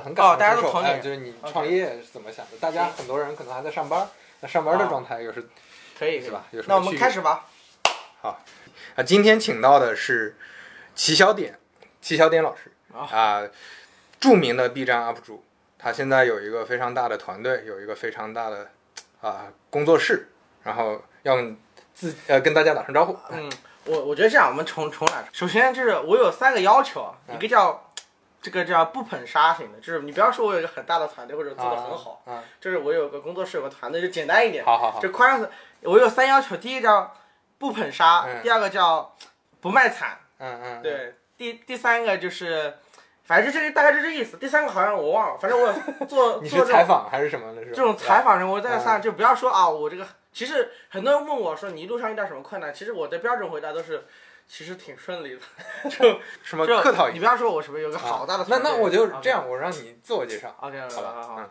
很感同哦大家哎，都同龄就是你 OK 创业是怎么想的？大家很多人可能还在上班，那上班的啊。状态又是可以是吧？有什么那我们区别开始吧。啊，今天请到的是齐小点，齐小点老师啊。啊，著名的 B 站 UP 主，他现在有一个非常大的团队，有一个非常大的啊工作室，然后要自呃跟大家打声招呼。嗯，我我觉得这样，我们重重来。首先就是我有三个要求，嗯。一个叫这个叫不捧杀型的，就是你不要说我有一个很大的团队或者做的很好，啊，就是我有个工作室有个团队就简单一点，好好好，就宽容。我有三要求，第一个叫不捧杀，嗯第二个叫不卖惨，嗯嗯，嗯，对，第第三个就是。反正就这个大概就这意思，第三个好像我忘了，反正我有做 你做采访还是什么的？是吧这种采访人，我在嗯上就不要说啊，我这个其实很多人问我说你一路上遇到什么困难，其实我的标准回答都是其实挺顺利的，就什么客套一下你不要说我什么有个好大的啊那、那我就这样，我让你自我介绍。OK OK 好吧好好。嗯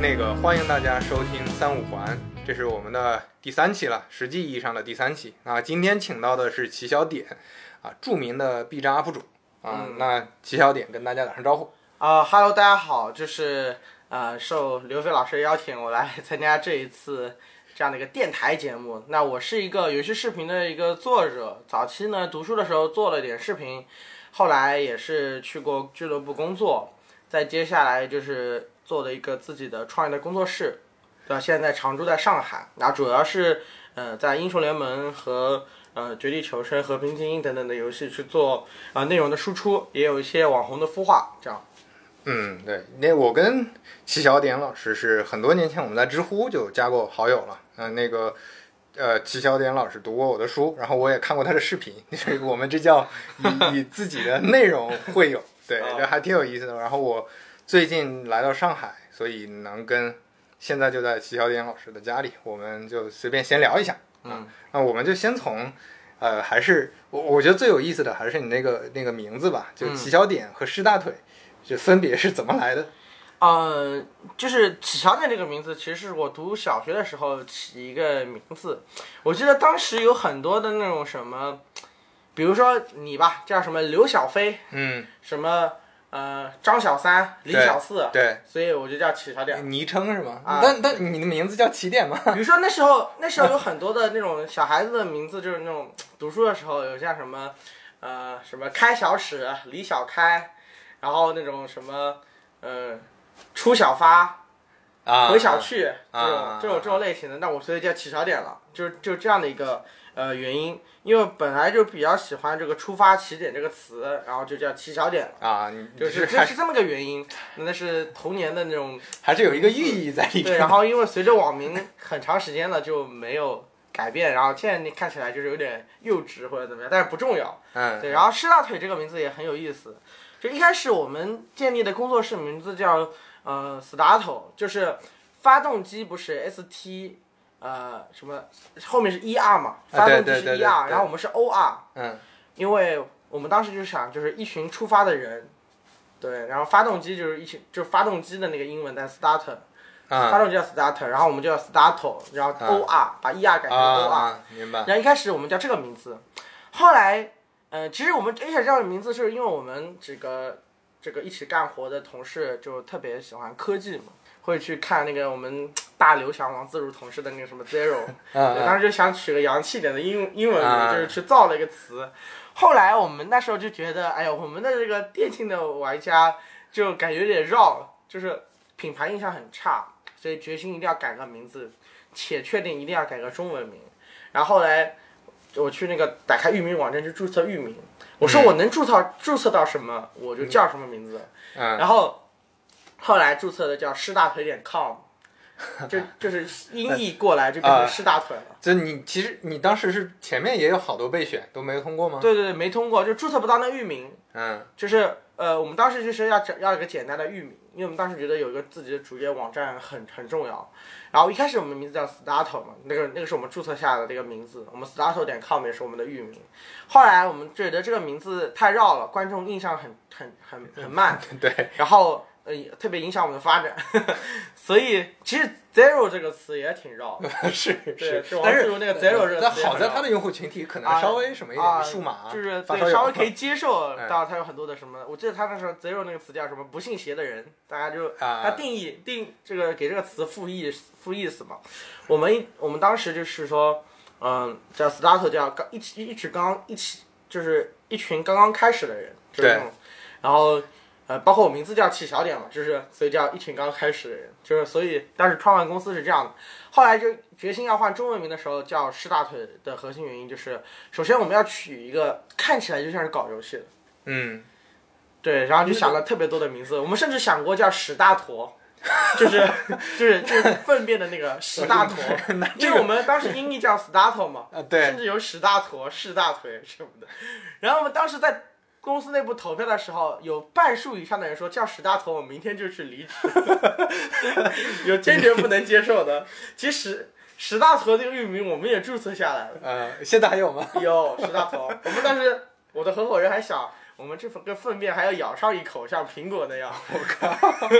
那个欢迎大家收听三五环，这是我们的第三期了，实际意义上的第三期。啊今天请到的是齐小点，啊，著名的 B 站 UP 主啊。嗯那齐小点跟大家打声招呼。啊、哈喽，大家好，就是呃受刘飞老师的邀请，我来参加这一次这样的一个电台节目。那我是一个游戏视频的一个作者，早期呢读书的时候做了点视频，后来也是去过俱乐部工作，再接下来就是做了一个自己的创业的工作室，对吧？现在常驻在上海，那主要是呃在英雄联盟和呃绝地求生、和平精英等等的游戏去做啊、呃内容的输出，也有一些网红的孵化，这样。嗯，对，那我跟齐小点老师是很多年前我们在知乎就加过好友了。嗯、那个呃，齐小点老师读过我的书，然后我也看过他的视频，就是我们这叫以以自己的内容会友，对，哦这还挺有意思的。然后我最近来到上海，所以能跟现在就在齐小点老师的家里，我们就随便闲聊一下。嗯，那我们就先从。呃，还是我我觉得最有意思的还是你那个那个名字吧，就嗯齐小点和施大腿，就分别是怎么来的？呃，就是起小点这个名字，其实是我读小学的时候起一个名字。我记得当时有很多的那种什么，比如说你吧，叫什么刘小飞，嗯，什么呃张小三、李小四，对，所以我就叫起小点。昵称是吗？啊但但你的名字叫起点吗？比如说那时候，那时候有很多的那种小孩子的名字，就是那种读书的时候有像什么，呃，什么开小史、李小开，然后那种什么，呃，出小发、啊回小去这啊种这种这种类型的，那我所以叫起小点了，就是就这样的一个呃原因，因为本来就比较喜欢这个出发起点这个词，然后就叫起小点了。啊，就是这是这么个原因，那是童年的那种 还是有一个寓意在里面对，然后因为随着网民很长时间了就没有改变，然后现在你看起来就是有点幼稚或者怎么样，但是不重要。嗯，对，然后师大腿这个名字也很有意思，就一开始我们建立的工作室名字叫呃 Starto，就是发动机不是 ST。呃，什么后面是 ER 嘛？啊发动机是 ER，、然后我们是 OR，嗯。因为我们当时就想，就是一群出发的人，对，然后发动机就是一群，就是发动机的那个英文单 starter，、发啊动机叫 starter，然后我们就叫 starter，然后 OR、把 ER 改成 OR，、啊，明白。然后一开始我们叫这个名字，后来，呃，其实我们一开始叫的名字是因为我们这个这个一起干活的同事就特别喜欢科技嘛，会去看那个我们大刘翔、王自如同事的那个什么 Zero，我，当时就想取个洋气点的英英文啊名，就是去造了一个词。后来我们那时候就觉得，哎呀，我们的这个电竞的玩家就感觉有点绕，就是品牌印象很差，所以决心一定要改个名字，且确定一定要改个中文名。然后后来我去那个打开域名网站去注册域名，我说我能注册注册到什么，我就叫什么名字。嗯然后后来注册的叫师大腿点 com，就就是音译过来就变成师大腿了。就你其实你当时是前面也有好多备选都没有通过吗？对对对，没通过，就注册不到那域名。嗯就是呃，我们当时就是要找要一个简单的域名，因为我们当时觉得有一个自己的主页网站很很重要。然后一开始我们名字叫 Starto 嘛，那个那个是我们注册下的这个名字，我们 Starto 点 com 也是我们的域名。后来我们觉得这个名字太绕了，观众印象很很很很慢，对，然后呃特别影响我们的发展，所以其实 Zero 这个词也挺绕的。是，是，但是那个 Zero 这个但。好在它的用户群体可能啊稍微什么一啊点，数码就是对稍微可以接受，哎当然它有很多的什么，我记得他那时候 zero 那个词叫什么不信邪的人，大家就他啊，定义定这个给这个词赋意赋意思嘛。我们我们当时就是说，嗯，叫 start 叫刚一起一起刚刚一起就是一群刚刚开始的人，就是那种，然后呃，包括我名字叫起小点嘛，就是所以叫一群刚刚开始的人，就是所以当时创办公司是这样的。后来就决心要换中文名的时候，叫师大腿的核心原因就是，首先我们要取一个看起来就像是搞游戏的，嗯，对，然后就想了特别多的名字，我们甚至想过叫史大坨，就是就是就是粪便的那个屎大坨，因为我们当时音译叫 Stato 嘛，啊对甚，至有屎大坨、屎大腿什么的。然后我们当时在公司内部投票的时候，有半数以上的人说叫史大坨，我明天就去离职，有坚决不能接受的。其实史大坨这个域名我们也注册下来了。呃，现在还有吗？有史大头，我们当时我的合伙人还想，我们这个粪便还要咬上一口，像苹果那样，我靠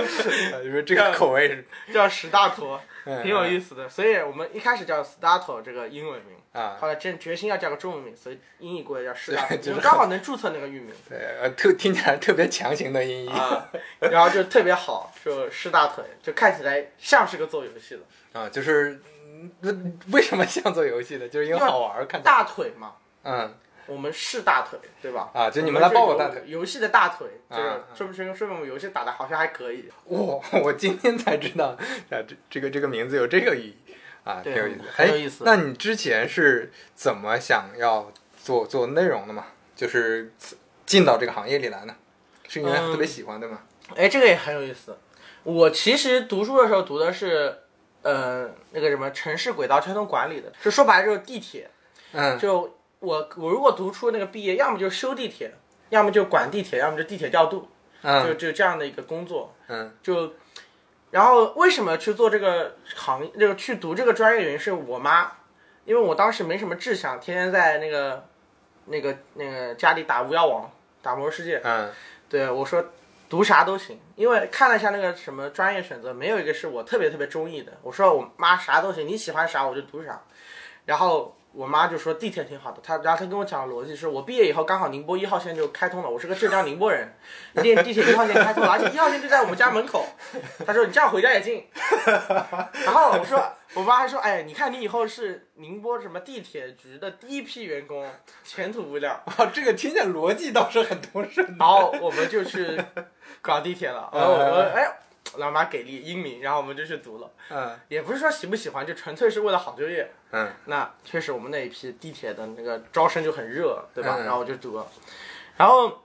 因为这个口味是 叫史大头，嗯挺有意思的。所以我们一开始叫 Starto 这个英文名，啊，后来真决心要叫个中文名，所以音译过来叫师大 就是。刚好能注册那个域名。对，呃，特听起来特别强行的音译。啊，然后就特别好，就师大腿，就看起来像是个做游戏的。啊，就是嗯那为什么像做游戏的？就是因为好玩，看大腿嘛。嗯我们是大腿，对吧？啊，就你们来抱我大腿。游戏的大腿，就是啊说不清说明我们游戏打的好像还可以。哇，我今天才知道，啊，这这个这个名字有这个意义啊，挺有意思。哎很有意思那你之前是怎么想要做做内容的嘛？就是进到这个行业里来呢？是因为嗯特别喜欢对吗？哎，这个也很有意思。我其实读书的时候读的是，呃，那个什么城市轨道交通管理的，就说白了就是地铁。嗯就我我如果读出那个毕业，要么就修地铁，要么就管地铁，要么就地铁调度，就嗯就这样的一个工作。嗯就，然后为什么去做这个行业，这个去读这个专业原因是我妈，因为我当时没什么志向，天天在那个那个那个家里打巫妖王，打魔兽世界。嗯对我说读啥都行，因为看了一下那个什么专业选择，没有一个是我特别特别中意的。我说我妈啥都行，你喜欢啥我就读啥。然后我妈就说地铁挺好的，她然后她跟我讲的逻辑是我毕业以后刚好宁波一号线就开通了，我是个浙江宁波人，地地铁一号线开通了，而且一号线就在我们家门口。她说你这样回家也近。然后我说我妈还说哎，你看你以后是宁波什么地铁局的第一批员工，前途无量。啊，这个听起来逻辑倒是很通顺。然后我们就去搞地铁了。然后我们，哎，老妈给力英明，然后我们就去读了。嗯也不是说喜不喜欢，就纯粹是为了好就业。嗯那确实我们那一批地铁的那个招生就很热，对吧？嗯然后我就读了。然后，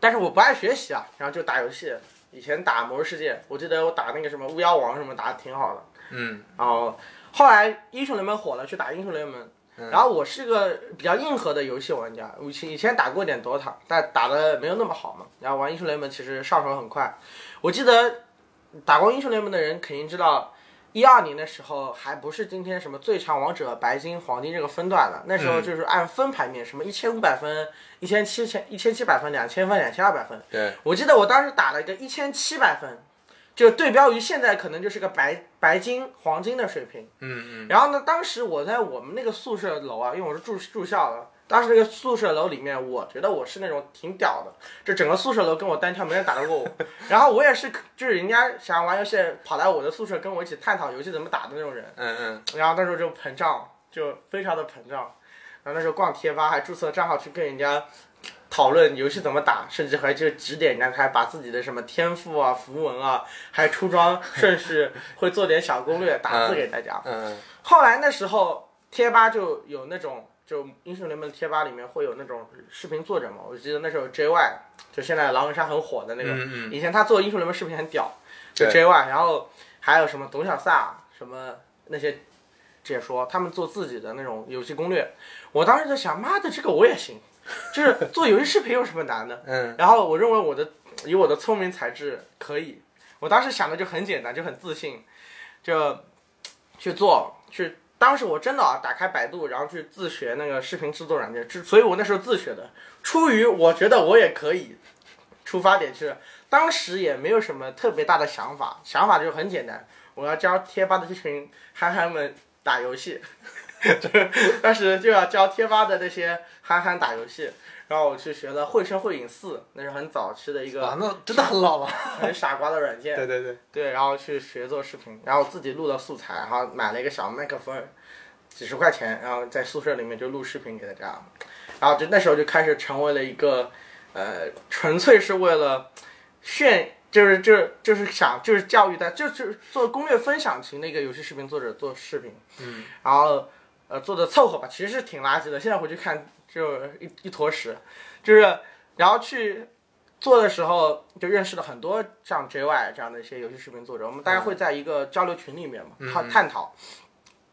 但是我不爱学习啊，然后就打游戏。以前打魔兽世界，我记得我打那个什么巫妖王什么打的挺好的。嗯然后后来英雄联盟火了，去打英雄联盟。嗯然后我是个比较硬核的游戏玩家，我以前以前打过一点 DOTA，但打的没有那么好嘛。然后玩英雄联盟其实上手很快。我记得打过英雄联盟的人肯定知道，一二年的时候还不是今天什么最强王者、白金、黄金这个分段的，那时候就是按分排名，什么一千五百分、一千七千、一千七百分、两千分、两千二百分。对，我记得我当时打了一个一千七百分，就对标于现在可能就是个白白金、黄金的水平。嗯嗯然后呢，当时我在我们那个宿舍楼啊，因为我是住住校的，当时那个宿舍楼里面，我觉得我是那种挺屌的，就整个宿舍楼跟我单挑，没人打得过我。然后我也是，就是人家想玩游戏，跑来我的宿舍跟我一起探讨游戏怎么打的那种人。嗯嗯然后那时候就膨胀，就非常的膨胀。然后那时候逛贴吧，还注册账号去跟人家讨论游戏怎么打，甚至还就指点人家，还把自己的什么天赋啊、符文啊，还出装顺序，会做点小攻略，打字给大家。嗯后来那时候贴吧就有那种，就英雄联盟贴吧里面会有那种视频作者嘛，我记得那时候 JY，就现在狼人杀很火的那个，嗯嗯，以前他做英雄联盟视频很屌，就 JY，然后还有什么董小萨什么那些解说，他们做自己的那种游戏攻略。我当时在想，妈的，这个我也行，就是做游戏视频有什么难的？嗯然后我认为我的以我的聪明才智可以，我当时想的就很简单，就很自信，就去做去。当时我真的啊，打开百度，然后去自学那个视频制作软件，之所以我那时候自学的，出于我觉得我也可以，出发点是当时也没有什么特别大的想法，想法就很简单，我要教贴吧的这群憨憨们打游戏，就是当时就要教贴吧的那些憨憨打游戏，然后我去学了《绘声绘影四》，那是很早期的一个啊，那真的很老了。很傻瓜的软件。对对对，对，然后去学做视频，然后自己录了素材，然后买了一个小麦克风，几十块钱，然后在宿舍里面就录视频给大家，然后就那时候就开始成为了一个，呃，纯粹是为了炫，就是就是就是想就是教育大，就就是做攻略分享型的一个游戏视频作者做视频，嗯，然后呃做的凑合吧，其实是挺垃圾的，现在回去看就一一坨屎，就是然后去做的时候就认识了很多像 JY 这样的一些游戏视频作者，我们大家会在一个交流群里面嘛，探探讨，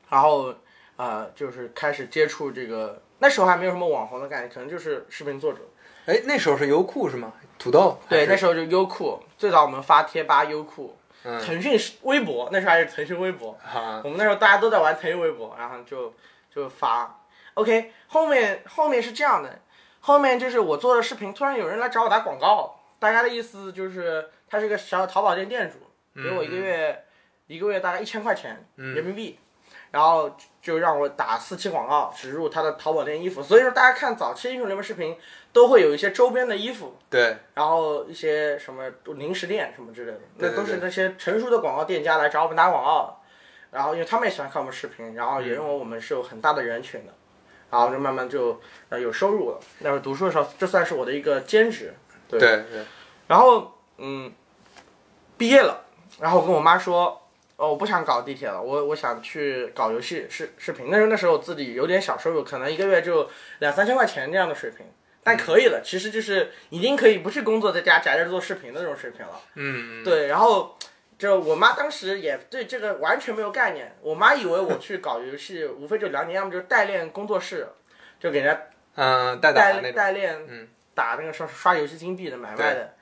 然后呃就是开始接触这个，那时候还没有什么网红的概念，可能就是视频作者。哎，那时候是优酷是吗？土豆？对，那时候就优酷，最早我们发贴吧、优酷，嗯腾讯微博，那时候还是腾讯微博，啊，我们那时候大家都在玩腾讯微博，然后就就发。OK，后面后面是这样的，后面就是我做的视频，突然有人来找我打广告，大家的意思就是他是个小淘宝店店主，给我一个月、一个月大概一千块钱人民币，然后就让我打四期广告，植入他的淘宝店衣服。所以说大家看早期英雄联盟视频都会有一些周边的衣服，对，然后一些什么零食店什么之类的，那都是那些成熟的广告店家来找我们打广告，然后因为他们也喜欢看我们视频，然后也认为我们是有很大的人群的，然后就慢慢就呃有收入了。那会儿读书的时候，这算是我的一个兼职。对对对，然后嗯，毕业了，然后我跟我妈说，哦，我不想搞地铁了，我我想去搞游戏视视频。那时候那时候我自己有点小收入，可能一个月就两三千块钱这样的水平，但可以了，其实就是已经可以不去工作，在家宅着做视频的那种水平了。嗯，对，然后就我妈当时也对这个完全没有概念，我妈以为我去搞游戏，无非就两点，要么就是代练工作室，就给人家嗯，代打代代练嗯打那个刷刷游戏金币的买卖的，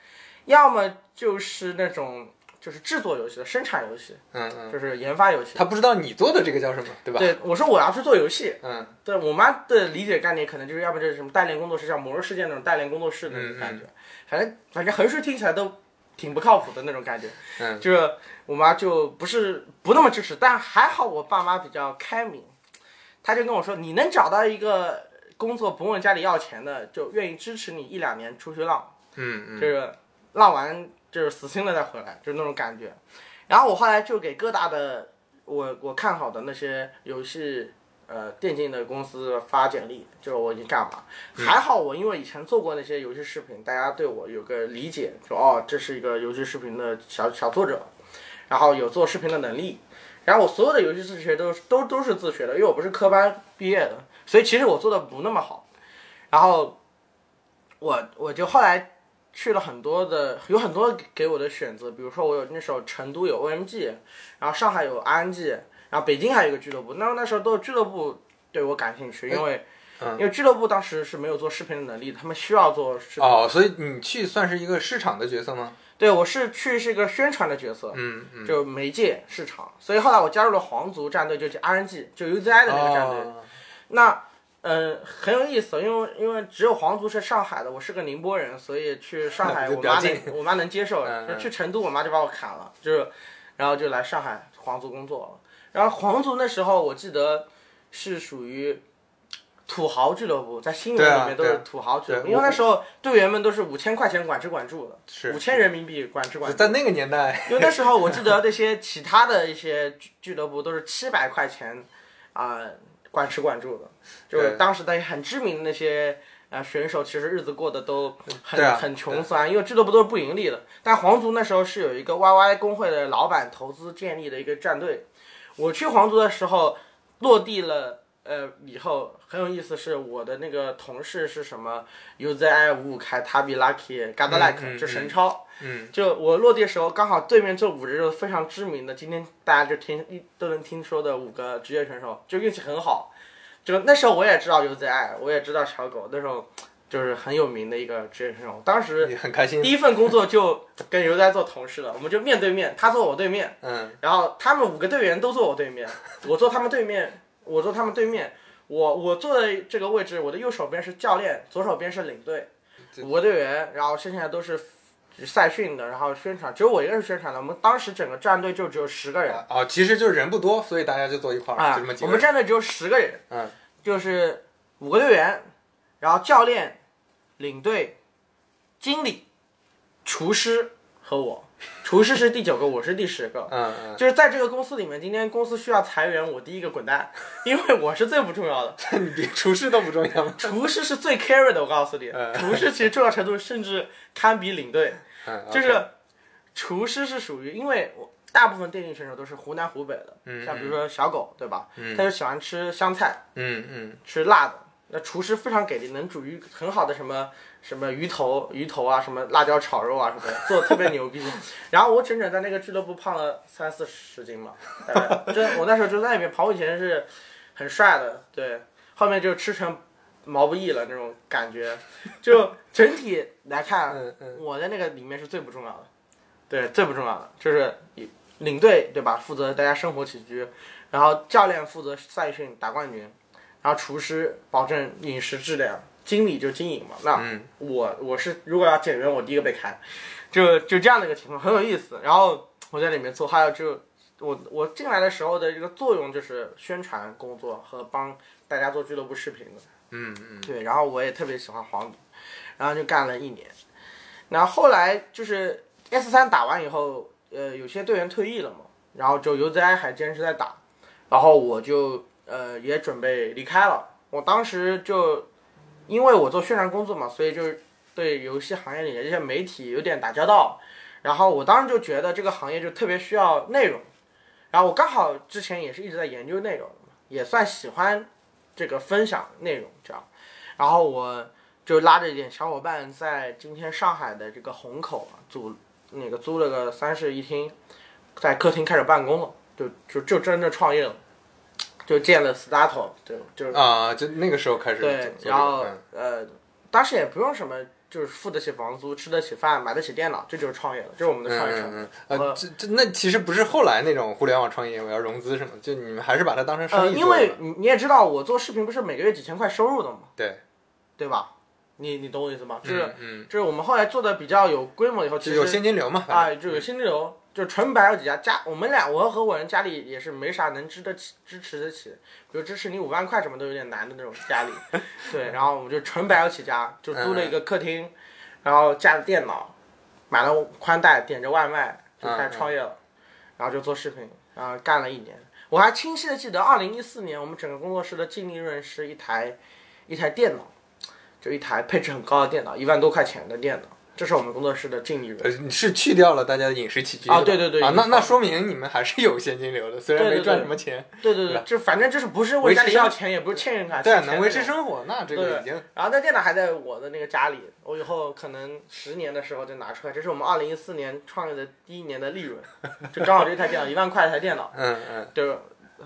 要么就是那种就是制作游戏的生产游戏，嗯嗯，就是研发游戏。他不知道你做的这个叫什么，对吧？对，我说我要去做游戏，嗯对我妈的理解概念可能就是要不就是什么代练工作室，像《魔兽世界》那种代练工作室那种感觉，反正反正横竖听起来都挺不靠谱的那种感觉。嗯，就是我妈就不是不那么支持，但还好我爸妈比较开明，他就跟我说，你能找到一个工作不问家里要钱的，就愿意支持你一两年出去浪，嗯嗯，就是浪完就是死心了再回来，就是那种感觉。然后我后来就给各大的我我看好的那些游戏呃电竞的公司发简历，就是我已经干嘛。还好我因为以前做过那些游戏视频，大家对我有个理解，说哦这是一个游戏视频的小小作者，然后有做视频的能力。然后我所有的游戏自学都都都是自学的，因为我不是科班毕业的，所以其实我做的不那么好。然后我我就后来去了很多的，有很多给我的选择，比如说我有那时候成都有 OMG，然后上海有 RNG，然后北京还有一个俱乐部，那那时候都是俱乐部对我感兴趣，因为、嗯因为俱乐部当时是没有做视频的能力，他们需要做视频。哦，所以你去算是一个市场的角色吗？对我是去是一个宣传的角色，嗯嗯，就媒介市场，所以后来我加入了皇族战队，就是 RNG，就 UZI 的那个战队。哦那嗯、很有意思，因为因为只有皇族是上海的，我是个宁波人，所以去上海 我妈我妈能接受，去成都我妈就把我砍了，就是然后就来上海皇族工作了。然后皇族那时候我记得是属于土豪俱乐部，在新闻里面都是土豪俱乐部，对因为那时候队员们都是五千块钱管吃管住的，是。五千人民币管吃管住。在那个年代，因为那时候我记得那些其他的一些俱俱乐部都是七百块钱啊、管吃管住的，就是当时的很知名的那些啊选手，其实日子过得都很、啊很穷酸，因为俱乐部都是不盈利的。但皇族那时候是有一个 YY 工会的老板投资建立的一个战队，我去皇族的时候落地了呃以后很有意思，是我的那个同事是什么 UZI 五五开 Tabi Lucky g a d l i k 嗯嗯就神超。嗯就我落地的时候，刚好对面这五人就是非常知名的，今天大家就听一都能听说的五个职业选手，就运气很好。就那时候我也知道 UZI，我也知道小狗，那时候就是很有名的一个职业选手。当时你很开心第。一份工作就跟 UZI 做同事了，我们就面对面，他坐我对面，嗯然后他们五个队员都坐我对面，我坐他们对面，我坐他们对面。我我坐的这个位置，我的右手边是教练，左手边是领队，五个队员，然后剩下都是赛训的，然后宣传，只有我一个人是宣传的。我们当时整个战队就只有十个人哦，其实就是人不多，所以大家就坐一块儿，啊就这么，几我个人。们战队只有十个人，嗯，就是五个队员，然后教练、领队、经理、厨师和我，厨师是第九个，我是第十个。嗯嗯，就是在这个公司里面，今天公司需要裁员，我第一个滚蛋，因为我是最不重要的。你比厨师都不重要吗？厨师是最 carry 的，我告诉你，嗯厨师其实重要程度甚至堪比领队。嗯，就是厨师是属于，因为我大部分电竞选手都是湖南湖北的，嗯像比如说小狗，对吧？他就喜欢吃香菜，嗯嗯吃辣的。那厨师非常给力，能煮鱼很好的什么什么鱼头、鱼头啊，什么辣椒炒肉啊什么的，做的特别牛逼。然后我整整在那个俱乐部胖了三四十斤嘛，大概。真我那时候就在那边跑，我以前是很帅的，对，后面就吃成毛不易了那种感觉。就整体来看，嗯嗯我在那个里面是最不重要的，对，最不重要的就是领队对吧？负责大家生活起居，然后教练负责赛训打冠军，然后厨师保证饮食质量，经理就经营嘛。那嗯我我是如果要减员，我第一个被开，就就这样的一个情况，很有意思。然后我在里面做，还有就我我进来的时候的这个作用就是宣传工作和帮大家做俱乐部视频的。嗯嗯对，然后我也特别喜欢黄赌，然后就干了一年。然后后来就是 S 三打完以后，呃，有些队员退役了嘛，然后就 UZI 还坚持在打，然后我就呃也准备离开了。我当时就因为我做宣传工作嘛，所以就对游戏行业里的这些媒体有点打交道。然后我当时就觉得这个行业就特别需要内容，然后我刚好之前也是一直在研究内容，也算喜欢这个分享内容这样。然后我就拉着一点小伙伴在今天上海的这个虹口啊租那个租了个三室一厅，在客厅开始办公了，就就就真的创业了，就建了 Stato，对，就是啊，就那个时候开始对，然后这个呃，当时也不用什么，就是付得起房租、吃得起饭、买得起电脑，这就是创业了，这是我们的嗯创业成。嗯嗯嗯，呃，这这那其实不是后来那种互联网创业我要融资什么，就你们还是把它当成呃，生意因为你你也知道，我做视频不是每个月几千块收入的嘛，对，对吧？你你懂我意思吗？就是、就是我们后来做的比较有规模以后，其实有现金流嘛，啊，就有现金流，就纯白有几家家，我们俩我和合伙人家里也是没啥能支得起、支持得起，比如支持你五万块什么都有点难的那种家里，对，然后我们就纯白有起家，就租了一个客厅，然后架着电脑，买了宽带，点着外卖就开始创业了，然后就做视频，然后干了一年，我还清晰的记得二零一四年我们整个工作室的净利润是一台一台电脑，就一台配置很高的电脑，一万多块钱的电脑，这是我们工作室的净利润。呃，你是去掉了大家的饮食起居啊对对对啊那那说明你们还是有现金流的，虽然没赚什么钱，对对对，就反正就是不是为家里要钱，也不是欠人卡，对啊，能维持。生活，那这个已经然后那电脑还在我的那个家里，我以后可能十年的时候就拿出来，这是我们二零一四年创业的第一年的利润，就刚好这台电脑 一万块一台电脑，嗯嗯就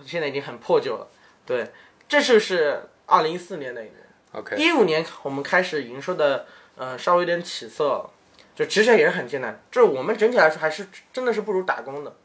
现在已经很破旧了。对，这就是二零一四年那一年。，OK，一五年我们开始营收的呃稍微有点起色，就其实也是很艰难，就是我们整体来说还是真的是不如打工的。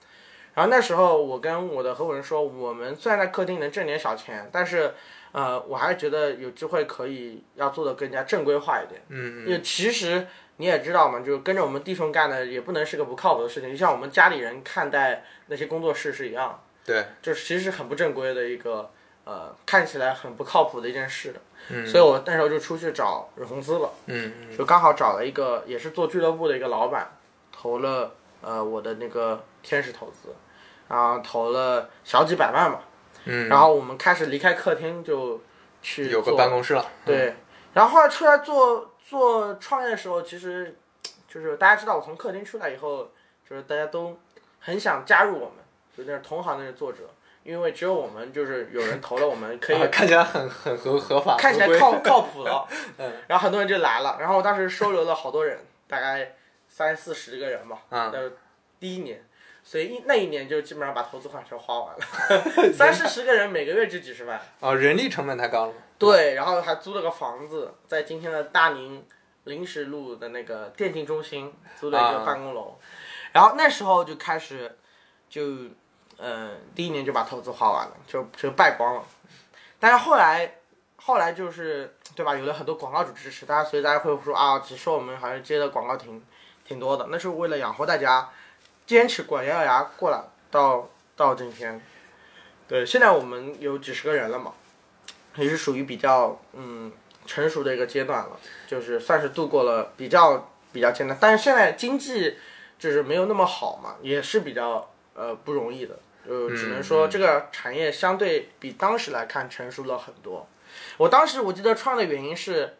然后那时候我跟我的合伙人说，我们虽然在客厅能挣点小钱，但是呃我还是觉得有机会可以要做的更加正规化一点。嗯嗯因为其实你也知道嘛，就跟着我们弟兄干的也不能是个不靠谱的事情，就像我们家里人看待那些工作室是一样的。对，就是其实很不正规的一个呃，看起来很不靠谱的一件事。嗯。所以我那时候就出去找融资了，嗯嗯。就刚好找了一个也是做俱乐部的一个老板，投了呃我的那个天使投资，然后投了小几百万吧。嗯，然后我们开始离开客厅就去有个办公室了，对，然后后来出来做做创业的时候，其实就是大家知道我从客厅出来以后，就是大家都很想加入我们，就那是同行那些作者，因为只有我们就是有人投了，我们可以啊看起来很很合合法，看起来靠靠谱了。嗯然后很多人就来了，然后我当时收留了好多人，大概三四十个人吧。嗯那第一年，所以一那一年就基本上把投资款全花完了，三四十个人每个月就几十万。哦，人力成本太高了。对，然后还租了个房子，在今天的大宁临时路的那个电竞中心租了一个啊办公楼，然后那时候就开始就呃第一年就把投资花完了，就就败光了。但是后来后来就是对吧，有了很多广告主支持，大家所以大家会说啊，其实我们还是接的广告挺挺多的，那是为了养活大家，坚持管咬咬牙过来到到今天。对，现在我们有几十个人了嘛。也是属于比较嗯成熟的一个阶段了，就是算是度过了比较比较艰难，但是现在经济就是没有那么好嘛，也是比较呃不容易的，呃，只能说这个产业相对比当时来看成熟了很多。我当时我记得创的原因是，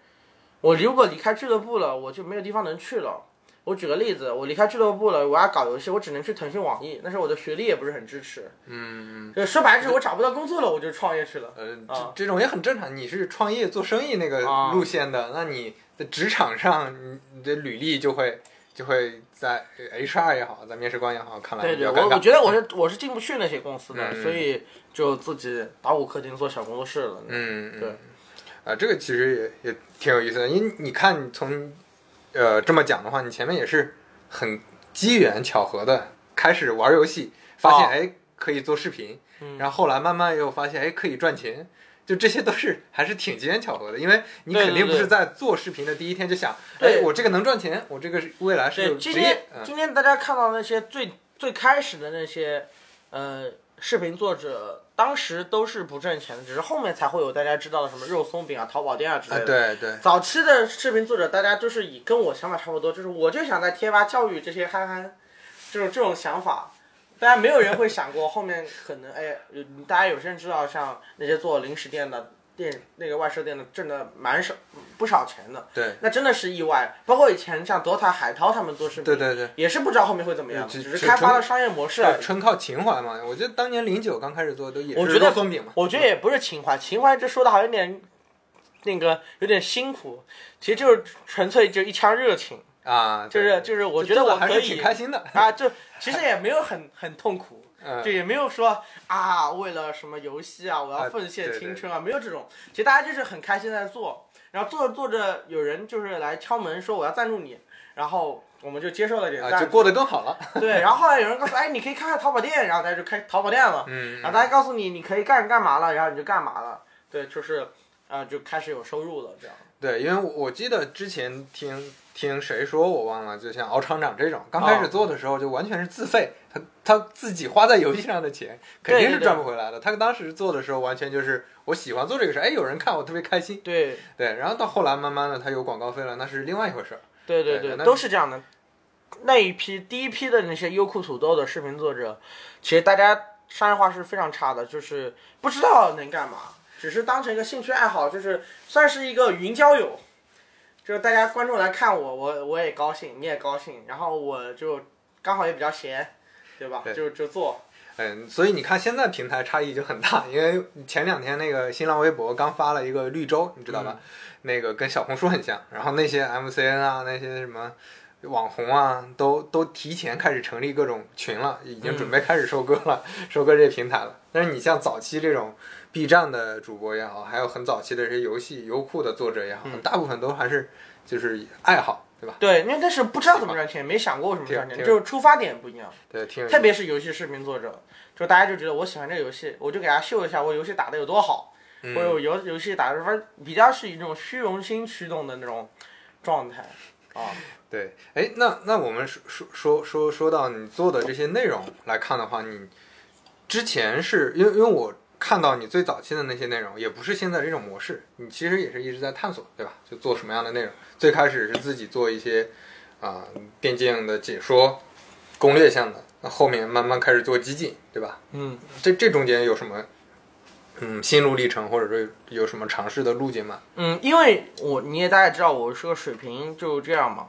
我如果离开俱乐部了，我就没有地方能去了。我举个例子，我离开俱乐部了，我要搞游戏，我只能去腾讯、网易，但是我的学历也不是很支持。嗯，就说白了就是我找不到工作了，我就创业去了。呃，啊这这种也很正常。你是创业做生意那个啊路线的，那你的职场上，你你的履历就会就会在 HR 也好，在面试官也好，看来对对。我我觉得我是我是进不去那些公司的，嗯所以就自己打五颗星做小工作室了。嗯，嗯对，啊，这个其实也也挺有意思的，因为你看，你从呃这么讲的话，你前面也是很机缘巧合的开始玩游戏，发现哦哎可以做视频，嗯然后后来慢慢又发现哎可以赚钱。就这些都是还是挺机缘巧合的，因为你肯定不是在做视频的第一天就想，对哎，我这个能赚钱，我这个是未来是，有职业今天，嗯今天大家看到那些最最开始的那些呃视频作者，当时都是不挣钱的，只是后面才会有大家知道的什么肉松饼啊、淘宝店啊之啊，类的。对对，早期的视频作者，大家就是以跟我想法差不多，就是我就想在贴吧教育这些憨憨，这种这种想法。大家没有人会想过后面可能哎，大家有些人知道，像那些做零食店的店，那个外设店的挣的蛮少不少钱的，对那真的是意外。包括以前像 DOTA、海涛他们做视频，对对对，也是不知道后面会怎么样，只只是开发了商业模式。纯靠情怀嘛。我觉得当年零九刚开始做都也是我觉得肉松饼嘛，我觉得也不是情怀，情怀这说的好像有点那个有点辛苦，其实就是纯粹就一腔热情，啊，就是就是我觉得我还是我可以挺开心的，啊，就其实也没有很很痛苦，嗯就也没有说啊为了什么游戏啊我要啊奉献青春啊，没有这种，其实大家就是很开心在做，然后做着做着有人就是来敲门说我要赞助你，然后我们就接受了点啊，赞助，就过得更好了。对，然后后来有人告诉哎你可以开开淘宝店，然后大家就开淘宝店了。嗯，然后大家告诉你你可以干干嘛了，然后你就干嘛了，对，就是，呃，就开始有收入了，这样。对，因为我我记得之前听听谁说我忘了，就像敖厂长这种，刚开始做的时候就完全是自费，他他自己花在游戏上的钱肯定是赚不回来的。他当时做的时候完全就是我喜欢做这个事，哎，有人看我特别开心。对，对，然后到后来慢慢的他有广告费了，那是另外一回事儿。对对对，都是这样的。那一批第一批的那些优酷土豆的视频作者，其实大家商业化是非常差的，就是不知道能干嘛，只是当成一个兴趣爱好，就是算是一个云交友，就是大家观众来看我，我我也高兴，你也高兴，然后我就刚好也比较闲，对吧？对就就做，嗯，所以你看现在平台差异就很大，因为前两天那个新浪微博刚发了一个绿洲，你知道吧？那个跟小红书很像，然后那些 MCN 啊，那些什么网红啊，都都提前开始成立各种群了，已经准备开始收割了，收割这些平台了。但是你像早期这种 B 站的主播也好，还有很早期的这些游戏优酷的作者也好，大部分都还是就是爱好，对吧？对，因为那是不知道怎么赚钱，没想过为什么赚钱，就是出发点不一样。对，特别是游戏视频作者，就大家就觉得我喜欢这个游戏，我就给他秀一下我游戏打的有多好，嗯或者我游游戏打的反正比较是以这种虚荣心驱动的那种状态啊。对，哎，那那我们说说说说说到你做的这些内容来看的话，你之前是因为因为我看到你最早期的那些内容，也不是现在这种模式，你其实也是一直在探索，对吧？就做什么样的内容。最开始是自己做一些啊、电竞的解说、攻略项的，那后面慢慢开始做激进，对吧？嗯，这这中间有什么嗯心路历程，或者说有什么尝试的路径吗？嗯，因为我你也大概知道我是个水平就这样嘛，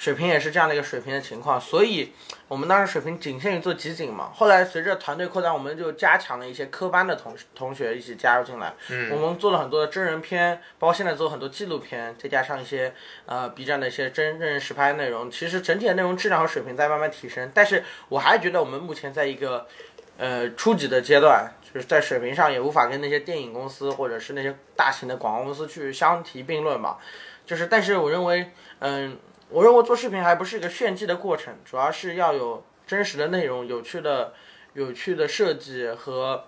水平也是这样的一个水平的情况，所以我们当时水平仅限于做集锦嘛。后来随着团队扩大，我们就加强了一些科班的同同学一起加入进来。嗯，我们做了很多的真人片，包括现在做很多纪录片，再加上一些呃 B 站的一些真真人实拍内容。其实整体的内容质量和水平在慢慢提升，但是我还觉得我们目前在一个呃初级的阶段，就是在水平上也无法跟那些电影公司或者是那些大型的广告公司去相提并论吧。就是，但是我认为，嗯。我认为做视频还不是一个炫技的过程，主要是要有真实的内容、有趣的、有趣的设计和，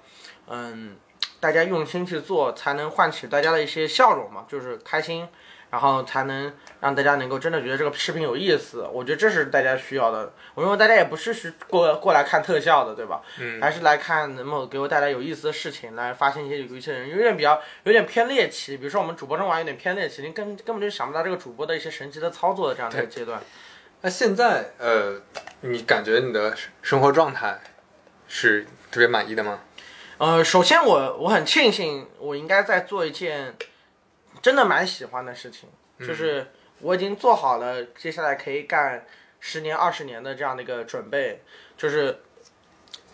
嗯，大家用心去做，才能唤起大家的一些笑容嘛，就是开心。然后才能让大家能够真的觉得这个视频有意思，我觉得这是大家需要的。我认为大家也不是是过过来看特效的，对吧？嗯。还是来看能否给我带来有意思的事情，来发现一些有一些人有点比较有点偏猎奇，比如说我们主播这玩有点偏猎奇，你根根本就想不到这个主播的一些神奇的操作的这样的一个阶段。那现在呃，你感觉你的生活状态是特别满意的吗？呃，首先我我很庆幸我应该在做一件。真的蛮喜欢的事情，就是我已经做好了接下来可以干十年、二十年的这样的一个准备。就是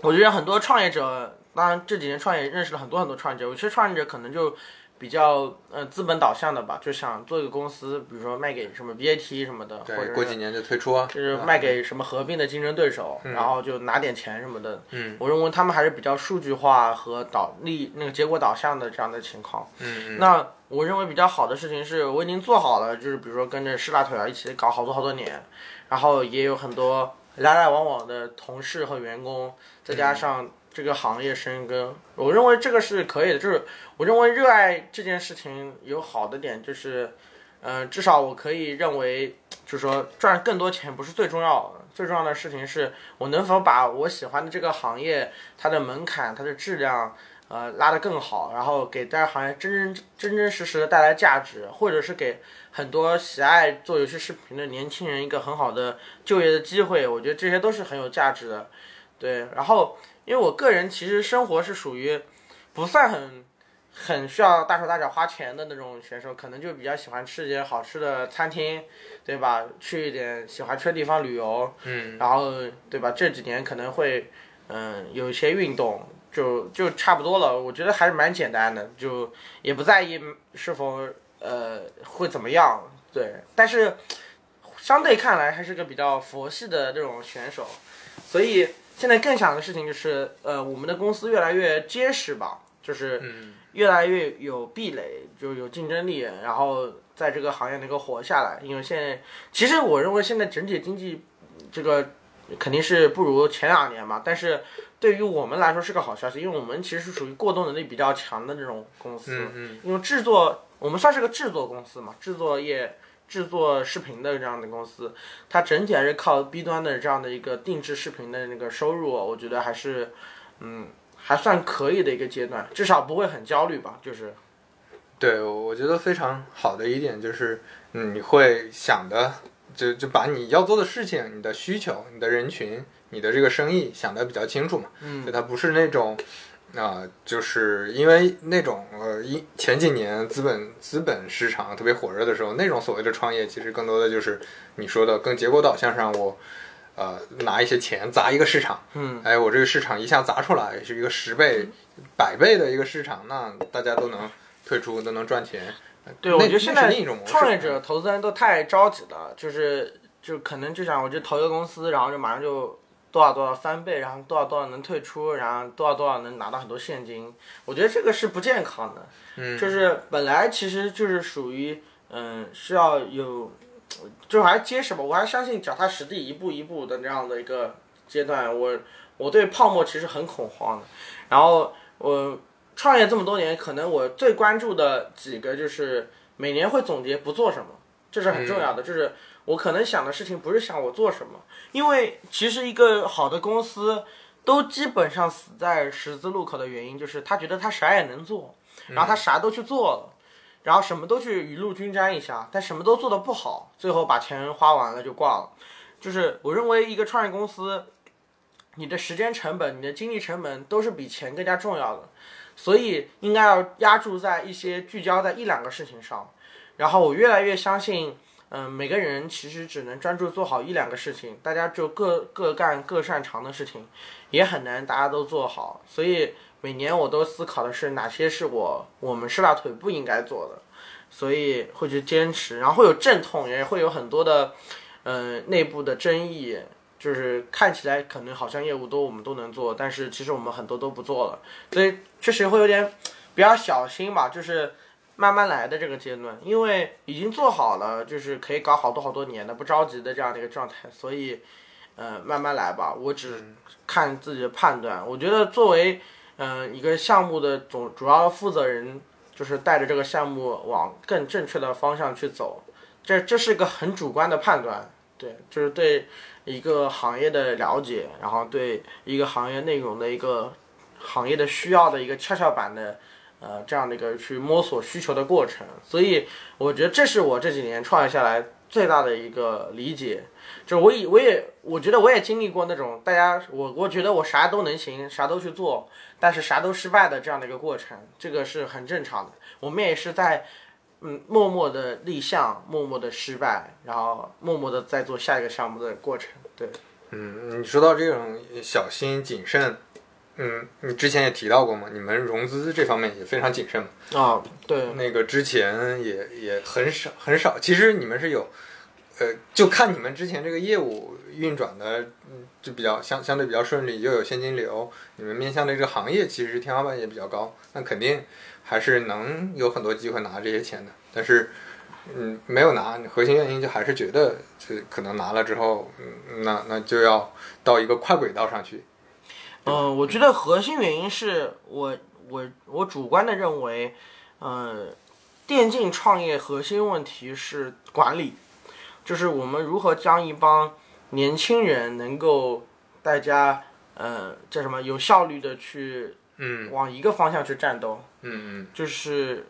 我觉得很多创业者，当然这几年创业认识了很多很多创业者，有些创业者可能就比较呃资本导向的吧，就想做一个公司，比如说卖给什么 BAT 什么的，或者过几年就退出啊，就是卖给什么合并的竞争对手，然后就拿点钱什么的。嗯，我认为他们还是比较数据化和导利那个结果导向的这样的情况。嗯嗯，那。我认为比较好的事情是我已经做好了，就是比如说跟着师大腿啊一起搞好多好多年，然后也有很多来来往往的同事和员工，再加上这个行业深耕，我认为这个是可以的。就是我认为热爱这件事情有好的点，就是，嗯，至少我可以认为，就是说赚更多钱不是最重要的，最重要的事情是我能否把我喜欢的这个行业它的门槛、它的质量。呃，拉得更好，然后给大家行业真真真真实实的带来价值，或者是给很多喜爱做游戏视频的年轻人一个很好的就业的机会，我觉得这些都是很有价值的。对，然后因为我个人其实生活是属于不算很很需要大手大脚花钱的那种选手，可能就比较喜欢吃一些好吃的餐厅，对吧？去一点喜欢去的地方旅游，嗯，然后对吧？这几年可能会嗯有一些运动。就就差不多了，我觉得还是蛮简单的，就也不在意是否呃会怎么样，对。但是相对看来还是个比较佛系的这种选手，所以现在更想的事情就是呃我们的公司越来越结实吧，就是越来越有壁垒，就有竞争力，然后在这个行业能够活下来。因为现在其实我认为现在整体经济这个肯定是不如前两年嘛，但是。对于我们来说是个好消息，因为我们其实是属于过动能力比较强的这种公司。因为制作，我们算是个制作公司嘛，制作业、制作视频的这样的公司，它整体还是靠 B 端的这样的一个定制视频的那个收入，我觉得还是，嗯，还算可以的一个阶段，至少不会很焦虑吧，就是。对，我觉得非常好的一点就是，嗯，你会想的，就就把你要做的事情、你的需求、你的人群。你的这个生意想得比较清楚嘛？嗯，就它不是那种，啊，就是因为那种呃，一前几年资本资本市场特别火热的时候，那种所谓的创业，其实更多的就是你说的更结果导向上，我呃拿一些钱砸一个市场，嗯，哎，我这个市场一下砸出来是一个十倍、百倍的一个市场，那大家都能退出，都能赚钱。对，我觉得现在创业者、投资人都太着急了，就是就可能就想我就投一个公司，然后就马上就。多少多少翻倍，然后多少多少能退出，然后多少多少能拿到很多现金，我觉得这个是不健康的。嗯，就是本来其实就是属于嗯是要有，就还结实吧。我还相信脚踏实地，一步一步的这样的一个阶段。我我对泡沫其实很恐慌的。然后我创业这么多年，可能我最关注的几个就是每年会总结不做什么，这是很重要的。就是我可能想的事情不是想我做什么。因为其实一个好的公司，都基本上死在十字路口的原因，就是他觉得他啥也能做，然后他啥都去做了，然后什么都去雨露均沾一下，但什么都做得不好，最后把钱花完了就挂了。就是我认为一个创业公司，你的时间成本、你的精力成本都是比钱更加重要的，所以应该要压注在一些聚焦在一两个事情上。然后我越来越相信。嗯、每个人其实只能专注做好一两个事情，大家就各各干各擅长的事情，也很难大家都做好。所以每年我都思考的是哪些是我我们师大腿不应该做的，所以会去坚持，然后会有阵痛，也会有很多的呃内部的争议。就是看起来可能好像业务都我们都能做，但是其实我们很多都不做了，所以确实会有点比较小心吧，就是慢慢来的这个阶段，因为已经做好了，就是可以搞好多好多年的不着急的这样的一个状态，所以呃慢慢来吧，我只看自己的判断。我觉得作为嗯、一个项目的总主要负责人，就是带着这个项目往更正确的方向去走，这这是一个很主观的判断，对，就是对一个行业的了解，然后对一个行业内容的一个行业的需要的一个跷跷板的呃这样的一个去摸索需求的过程，所以我觉得这是我这几年创业下来最大的一个理解。就我也我也我觉得我也经历过那种大家我我觉得我啥都能行，啥都去做，但是啥都失败的这样的一个过程，这个是很正常的。我们也是在嗯默默的立项，默默的失败，然后默默的在做下一个项目的过程。对，嗯，你说到这种小心谨慎，嗯，你之前也提到过嘛，你们融资这方面也非常谨慎嘛。啊，对，那个之前也也很少很少，其实你们是有，呃，就看你们之前这个业务运转的，嗯，就比较相相对比较顺利，又有现金流，你们面向的这个行业其实天花板也比较高，那肯定还是能有很多机会拿这些钱的。但是，嗯，没有拿，核心原因就还是觉得，这可能拿了之后，嗯，那那就要到一个快轨道上去。嗯，我觉得核心原因是我我我主观的认为，呃，电竞创业核心问题是管理，就是我们如何将一帮年轻人能够大家呃叫什么有效率的去嗯。往一个方向去战斗，嗯嗯。就是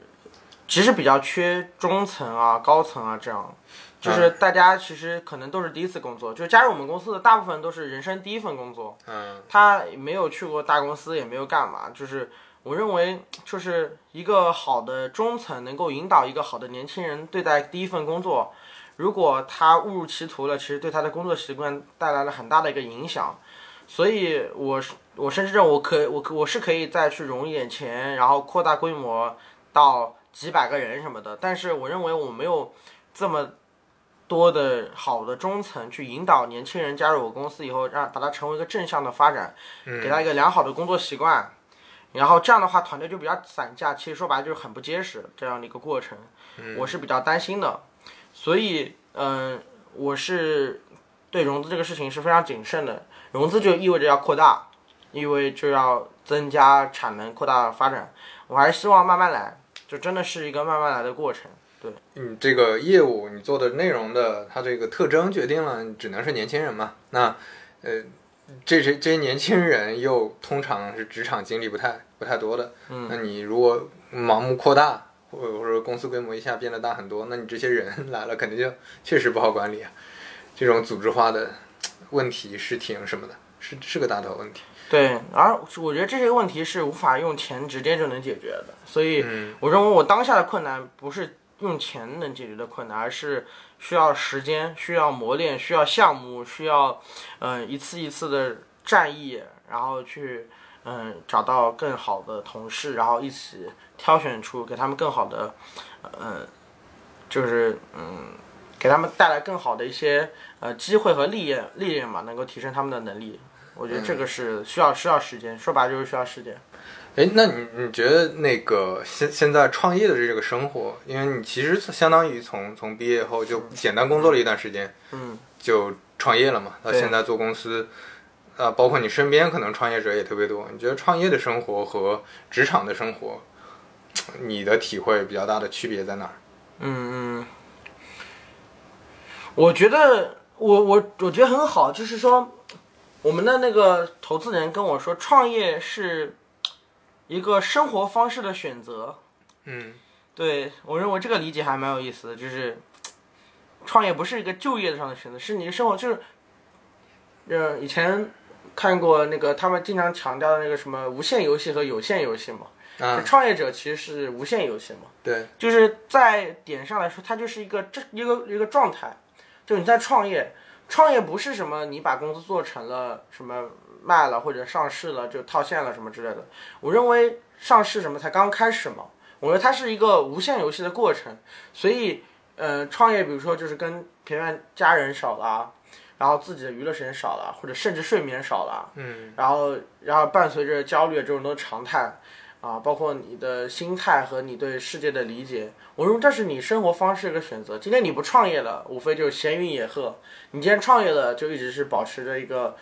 其实比较缺中层啊、高层啊这样。就是大家其实可能都是第一次工作，就是加入我们公司的大部分都是人生第一份工作，嗯。他没有去过大公司，也没有干嘛，就是我认为，就是一个好的中层能够引导一个好的年轻人对待第一份工作，如果他误入歧途了，其实对他的工作习惯带来了很大的一个影响。所以我是我甚至认为我可我可我是可以再去融一点钱，然后扩大规模到几百个人什么的，但是我认为我没有这么。多的好的中层去引导年轻人加入我公司以后，让把它成为一个正向的发展，给他一个良好的工作习惯，然后这样的话团队就比较散架，其实说白了就是很不结实这样的一个过程，我是比较担心的，所以嗯、我是对融资这个事情是非常谨慎的，融资就意味着要扩大，意味就要增加产能、扩大发展，我还是希望慢慢来，就真的是一个慢慢来的过程。对你这个业务你做的内容的它这个特征决定了，你只能是年轻人嘛。那呃，这些这些年轻人又通常是职场经历不太不太多的，嗯那你如果盲目扩大，或者或者公司规模一下变得大很多，那你这些人来了肯定就确实不好管理啊。这种组织化的问题是挺什么的，是是个大头问题。对，而我觉得这些问题是无法用钱直接就能解决的，所以嗯我认为我当下的困难不是用钱能解决的困难，而是需要时间、需要磨练、需要项目、需要嗯、呃一次一次的战役，然后去嗯、找到更好的同事，然后一起挑选出给他们更好的嗯就是嗯给他们带来更好的一些呃机会和历练历练嘛，能够提升他们的能力。我觉得这个是需要需要时间，说白了就是需要时间。哎，那你你觉得那个现现在创业的这个生活，因为你其实相当于从从毕业后就简单工作了一段时间，嗯，就创业了嘛，到现在做公司，啊，包括你身边可能创业者也特别多。你觉得创业的生活和职场的生活，你的体会比较大的区别在哪儿？嗯嗯，我觉得我我我觉得很好，就是说我们的那个投资人跟我说，创业是一个生活方式的选择。嗯对我认为这个理解还蛮有意思的，就是创业不是一个就业上的选择，是你的生活就是，呃，以前看过那个他们经常强调的那个什么无限游戏和有限游戏嘛，啊，创业者其实是无限游戏嘛，对，就是在点上来说，它就是一个这一个一个状态，就你在创业，创业不是什么你把公司做成了什么卖了或者上市了就套现了什么之类的，我认为上市什么才刚开始嘛，我觉得它是一个无限游戏的过程，所以呃，创业比如说就是跟陪伴家人少了。然后自己的娱乐时间少了，或者甚至睡眠少了，嗯，然后然后伴随着焦虑这种都是常态，啊，包括你的心态和你对世界的理解，我认为这是你生活方式一个选择。今天你不创业了，无非就是闲云野鹤；你今天创业了，就一直是保持着一个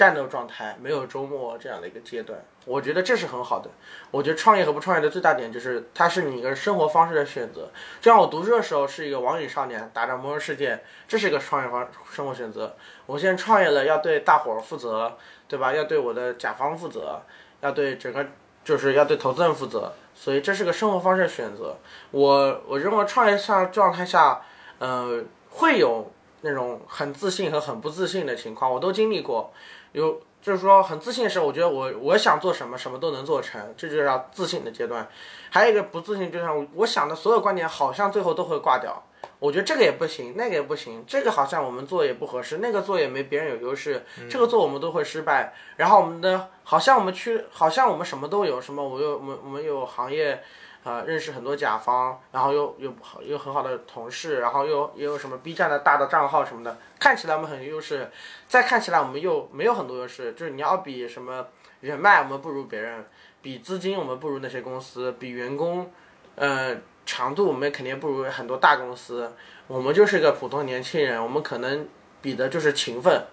战斗状态，没有周末这样的一个阶段。我觉得这是很好的。我觉得创业和不创业的最大点就是，它是你一个生活方式的选择。就像我读书的时候是一个网瘾少年，打着魔兽世界，这是一个创业方生活选择。我现在创业了，要对大伙儿负责，对吧？要对我的甲方负责，要对整个就是要对投资人负责。所以这是个生活方式的选择。我我认为创业上状态下，呃，会有那种很自信和很不自信的情况，我都经历过。有。就是说很自信的时候，我觉得我我想做什么，什么都能做成，这就叫自信的阶段。还有一个不自信，就像我想的所有观点，好像最后都会挂掉。我觉得这个也不行，那个也不行，这个好像我们做也不合适，那个做也没别人有优势，这个做我们都会失败。然后我们的好像我们去，好像我们什么都有，什么我有我们我们有行业。呃，认识很多甲方，然后又又又很好的同事，然后又也有什么 B 站的大的账号什么的，看起来我们很优势，再看起来我们又没有很多优势，就是你要比什么人脉我们不如别人，比资金我们不如那些公司，比员工，呃，长度我们肯定不如很多大公司，我们就是个普通年轻人，我们可能比的就是勤奋，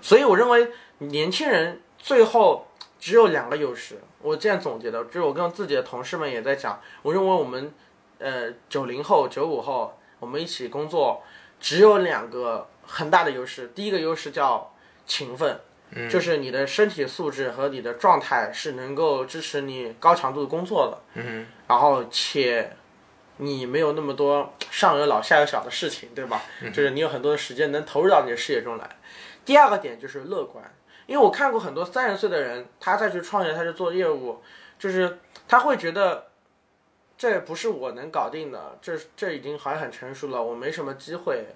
所以我认为年轻人最后。只有两个优势，我这样总结的，就是我跟自己的同事们也在讲，我认为我们，呃，九零后、九五后，我们一起工作，只有两个很大的优势。第一个优势叫勤奋，就是你的身体素质和你的状态是能够支持你高强度的工作的。嗯，然后且你没有那么多上有老下有小的事情，对吧？就是你有很多的时间能投入到你的事业中来。第二个点就是乐观。因为我看过很多三十岁的人，他再去创业，他去做业务，就是他会觉得这不是我能搞定的，这这已经好像很成熟了，我没什么机会，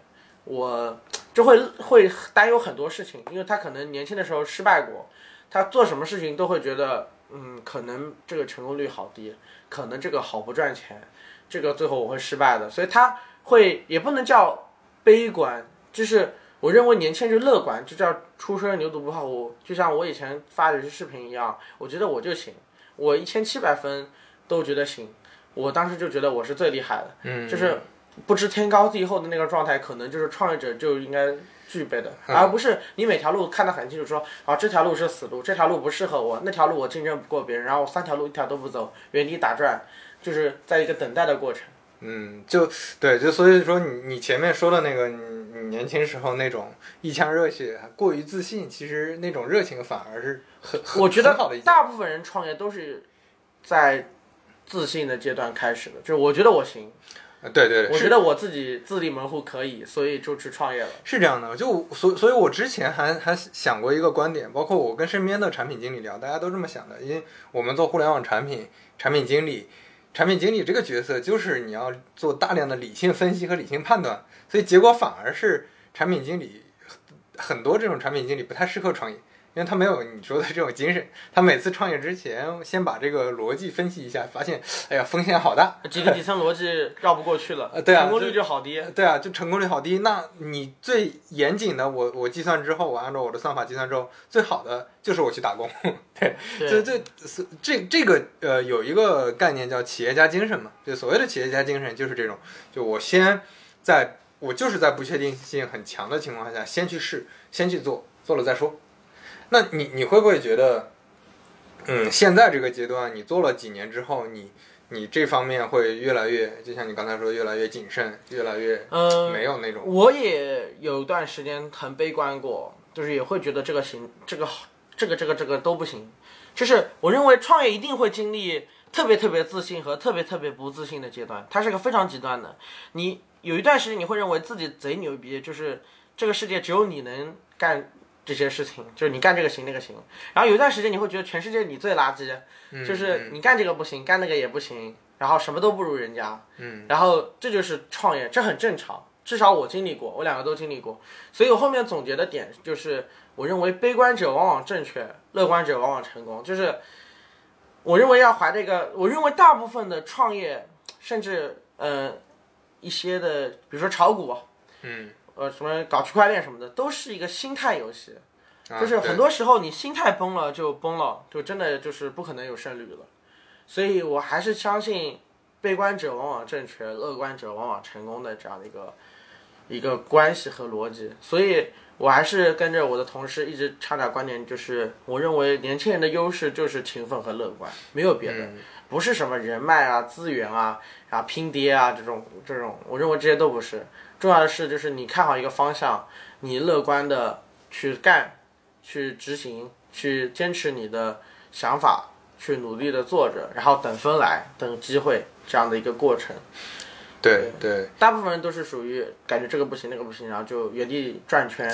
我就会会担忧很多事情，因为他可能年轻的时候失败过，他做什么事情都会觉得，嗯，可能这个成功率好低，可能这个好不赚钱，这个最后我会失败的，所以他会也不能叫悲观，就是。我认为年轻人就乐观，就叫初生牛犊不怕虎。就像我以前发的些视频一样，我觉得我就行，我一千七百分都觉得行。我当时就觉得我是最厉害的，嗯，就是不知天高地厚的那个状态，可能就是创业者就应该具备的，而不是你每条路看得很清楚，说啊这条路是死路，这条路不适合我，那条路我竞争不过别人，然后我三条路一条都不走，原地打转，就是在一个等待的过程。嗯，就对，就所以说你你前面说的那个你。你年轻时候那种一腔热血，过于自信，其实那种热情反而是很我觉得好的。大部分人创业都是在自信的阶段开始的，就是我觉得我行，对对，我觉得我自己自立门户可以，所以就去创业了。是这样的，就所所以，我之前还还想过一个观点，包括我跟身边的产品经理聊，大家都这么想的，因为我们做互联网产品，产品经理。产品经理这个角色就是你要做大量的理性分析和理性判断，所以结果反而是产品经理很多这种产品经理不太适合创业，因为他没有你说的这种精神。他每次创业之前先把这个逻辑分析一下，发现哎呀风险好大，这个底层逻辑绕不过去了，对啊，成功率就好低。对啊，就成功率好低。那你最严谨的，我我计算之后，我按照我的算法计算之后，最好的就是我去打工。对，这这是这这个呃，有一个概念叫企业家精神嘛，就所谓的企业家精神就是这种，就我先在我就是在不确定性很强的情况下，先去试，先去做，做了再说。那你你会不会觉得，嗯，现在这个阶段，你做了几年之后，你你这方面会越来越，就像你刚才说，越来越谨慎，越来越嗯，没有那种。我也有一段时间很悲观过，就是也会觉得这个行，这个好。这个这个这个都不行，就是我认为创业一定会经历特别特别自信和特别特别不自信的阶段，它是个非常极端的。你有一段时间你会认为自己贼牛逼，就是这个世界只有你能干这些事情，就是你干这个行那个行，然后有一段时间你会觉得全世界你最垃圾，嗯就是你干这个不行，干那个也不行，然后什么都不如人家，嗯，然后这就是创业，这很正常，至少我经历过，我两个都经历过，所以我后面总结的点就是，我认为悲观者往往正确，乐观者往往成功，就是我认为要怀着一个，我认为大部分的创业，甚至呃一些的，比如说炒股，嗯，呃什么搞区块链什么的，都是一个心态游戏。啊就是很多时候你心态崩了就崩了，就真的就是不可能有胜率了。所以我还是相信，悲观者往往正确，乐观者往往成功的这样的一个一个关系和逻辑。所以我还是跟着我的同事一直倡导观点，就是我认为年轻人的优势就是勤奋和乐观，没有别的，不是什么人脉啊、资源啊、然后拼爹啊这种这种，我认为这些都不是。重要的是就是你看好一个方向，你乐观的去干。去执行，去坚持你的想法，去努力的做着，然后等风来，等机会这样的一个过程。对对大部分人都是属于感觉这个不行，那个不行，然后就原地转圈。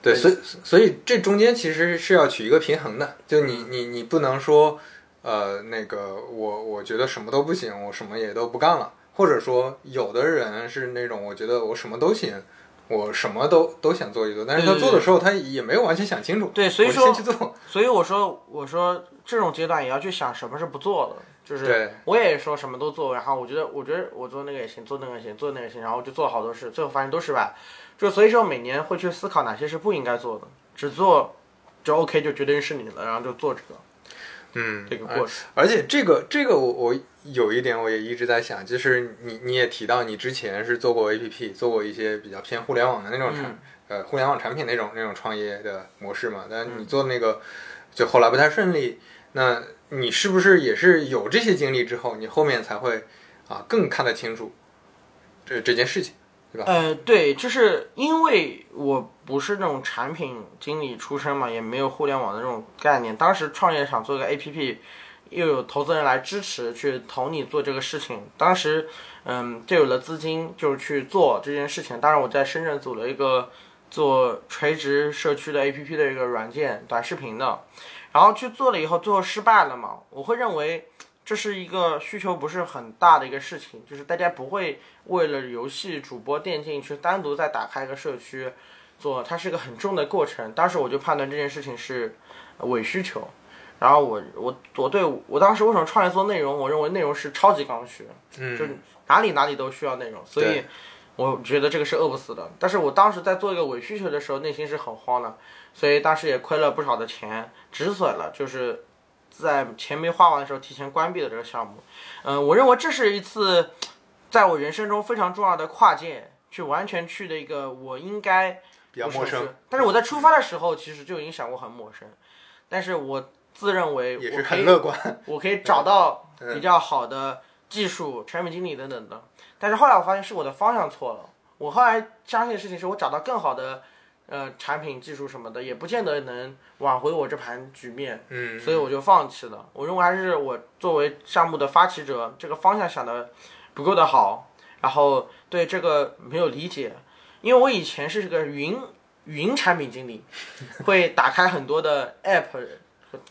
对，所以所以这中间其实是要取一个平衡的，就你你你不能说，呃，那个我我觉得什么都不行，我什么也都不干了，或者说有的人是那种我觉得我什么都行。我什么都都想做一做，但是他做的时候，他也没有完全想清楚。对，所以说。所以我说，我说这种阶段也要去想什么是不做的，就是我也说什么都做，然后我觉得，我觉得我做那个也行，做那个也行，做那个也行，然后就做了好多事，最后发现都失败。就所以说每年会去思考哪些是不应该做的，只做就 OK，就决定是你的，然后就做这个嗯，这个过程。而且这个这个我我有一点我也一直在想，就是你你也提到你之前是做过 APP，做过一些比较偏互联网的那种产、呃互联网产品那种那种创业的模式嘛，但你做那个就后来不太顺利，那你是不是也是有这些经历之后，你后面才会啊更看得清楚这这件事情？呃，对，就是因为我不是那种产品经理出身嘛，也没有互联网的这种概念。当时创业想做个 APP，又有投资人来支持去投你做这个事情，当时嗯就有了资金，就是去做这件事情。当然我在深圳组了一个做垂直社区的 APP 的一个软件，短视频的，然后去做了以后，最后失败了嘛，我会认为。这是一个需求不是很大的一个事情，就是大家不会为了游戏主播电竞去单独再打开一个社区做，它是一个很重的过程。当时我就判断这件事情是伪需求，然后我我我对我当时为什么创业做内容，我认为内容是超级刚需，嗯，就是哪里哪里都需要内容，所以我觉得这个是饿不死的。但是我当时在做一个伪需求的时候，内心是很慌的，所以当时也亏了不少的钱，止损了，就是。在钱没花完的时候，提前关闭了这个项目。嗯、我认为这是一次在我人生中非常重要的跨界，去完全去的一个我应该比较陌生，但是我在出发的时候，其实就已经想过很陌生。但是我自认为也是我很乐观。我可以找到 嗯比较好的技术、产品经理等等的。但是后来我发现是我的方向错了。我后来相信的事情是我找到更好的呃产品技术什么的，也不见得能挽回我这盘局面。嗯，所以我就放弃了。我认为还是我作为项目的发起者，这个方向想的不够的好，然后对这个没有理解。因为我以前是个云云产品经理，会打开很多的 app，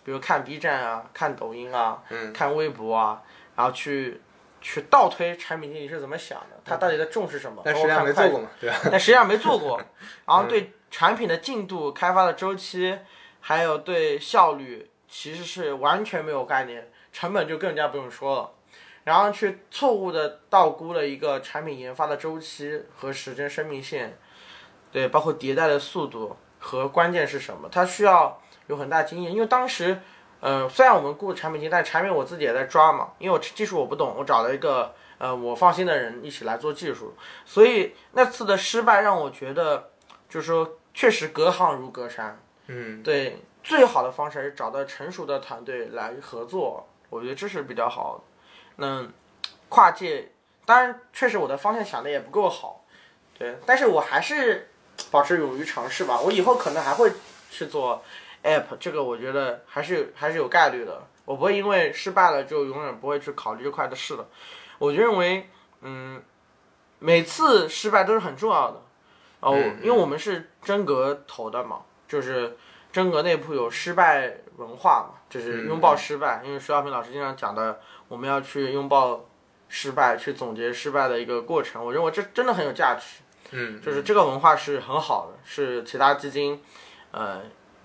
比如看 B 站啊、看抖音啊、嗯看微博啊，然后去去倒推产品经理是怎么想的，他到底在重视什么。但实际上没做过嘛，对吧？但实际上没做过。然后对产品的进度、开发的周期，还有对效率，其实是完全没有概念，成本就更加不用说了。然后去错误的倒估了一个产品研发的周期和时间生命线，对，包括迭代的速度和关键是什么，它需要有很大经验。因为当时，呃，虽然我们雇产品经理，但产品我自己也在抓嘛，因为我技术我不懂，我找了一个呃我放心的人一起来做技术，所以那次的失败让我觉得，就是说确实隔行如隔山。嗯，对，最好的方式是找到成熟的团队来合作，我觉得这是比较好的。那跨界，当然确实我的方向想的也不够好，对，但是我还是保持勇于尝试吧。我以后可能还会去做 app，这个我觉得还是还是有概率的。我不会因为失败了就永远不会去考虑这块的事了。我就认为，嗯，每次失败都是很重要的。哦，嗯因为我们是真格投的嘛，就是真格内部有失败文化嘛，就是拥抱失败。因为徐小平老师经常讲的，我们要去拥抱失败，去总结失败的一个过程。我认为这真的很有价值。嗯，就是这个文化是很好的，是其他基金，呃，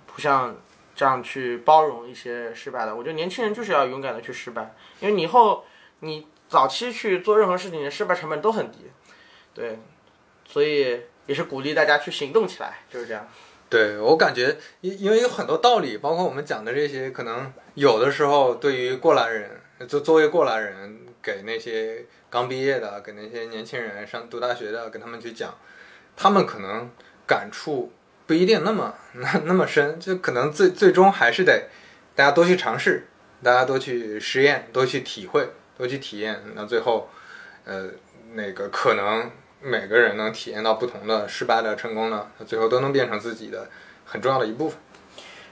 不像这样去包容一些失败的。我觉得年轻人就是要勇敢的去失败，因为你以后你早期去做任何事情，你的失败成本都很低，对，所以也是鼓励大家去行动起来，就是这样。对我感觉，因因为有很多道理，包括我们讲的这些，可能有的时候对于过来人，就作为过来人，给那些刚毕业的，给那些年轻人上读大学的，跟他们去讲，他们可能感触不一定那么那那么深，就可能最最终还是得大家多去尝试，大家多去实验，多去体会，多去体验，那最后，呃，那个可能。每个人能体验到不同的失败的成功呢，最后都能变成自己的很重要的一部分。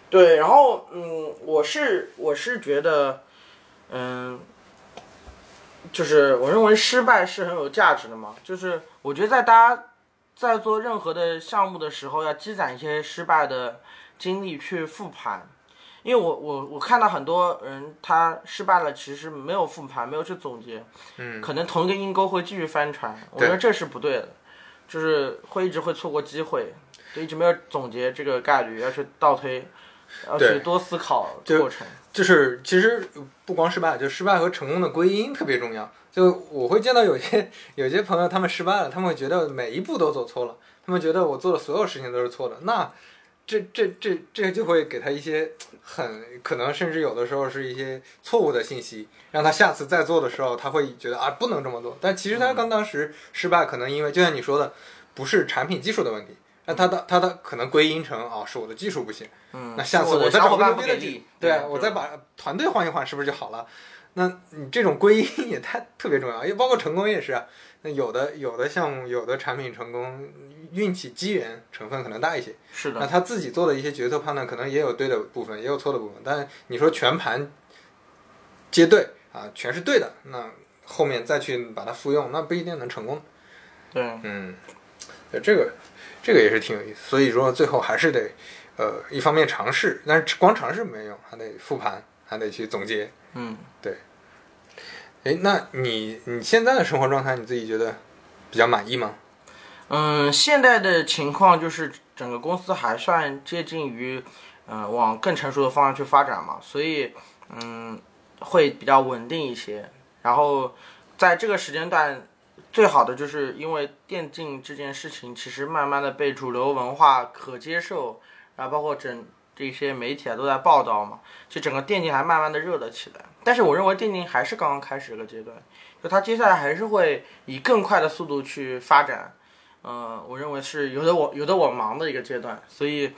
对，然后嗯，我是我是觉得，嗯，就是我认为失败是很有价值的嘛。就是我觉得在大家在做任何的项目的时候，要积攒一些失败的经历去复盘。因为我我我看到很多人他失败了，其实没有复盘，没有去总结，嗯，可能同一个阴沟会继续翻船，我觉得这是不对的，就是会一直会错过机会，就一直没有总结这个概率，要去倒推，要去多思考过程。就是其实不光失败，就失败和成功的归因特别重要。就我会见到有些有些朋友他们失败了，他们会觉得每一步都走错了，他们觉得我做的所有事情都是错的，那。这这这这就会给他一些很可能，甚至有的时候是一些错误的信息，让他下次再做的时候，他会觉得啊不能这么做。但其实他刚当时失败，可能因为就像你说的，不是产品技术的问题，那他的他的可能归因成啊是我的技术不行。嗯，那下次我再找别的技，对我再把团队换一换，是不是就好了？那你这种归因也太特别重要，也包括成功也是啊。那有的有的项目有的产品成功。运气机缘成分可能大一些，是的。那他自己做的一些决策判断，可能也有对的部分，也有错的部分。但你说全盘皆对啊，全是对的，那后面再去把它复用，那不一定能成功。对，嗯，这个这个也是挺有意思。所以说最后还是得呃，一方面尝试，但是光尝试没用，还得复盘，还得去总结。嗯，对。哎，那你你现在的生活状态，你自己觉得比较满意吗？嗯，现在的情况就是整个公司还算接近于，嗯，往更成熟的方向去发展嘛，所以，嗯，会比较稳定一些。然后，在这个时间段，最好的就是因为电竞这件事情其实慢慢的被主流文化可接受，然后包括整这些媒体啊都在报道嘛，就整个电竞还慢慢的热了起来。但是我认为电竞还是刚刚开始这个阶段，就它接下来还是会以更快的速度去发展。嗯，我认为是有的我有的我忙的一个阶段，所以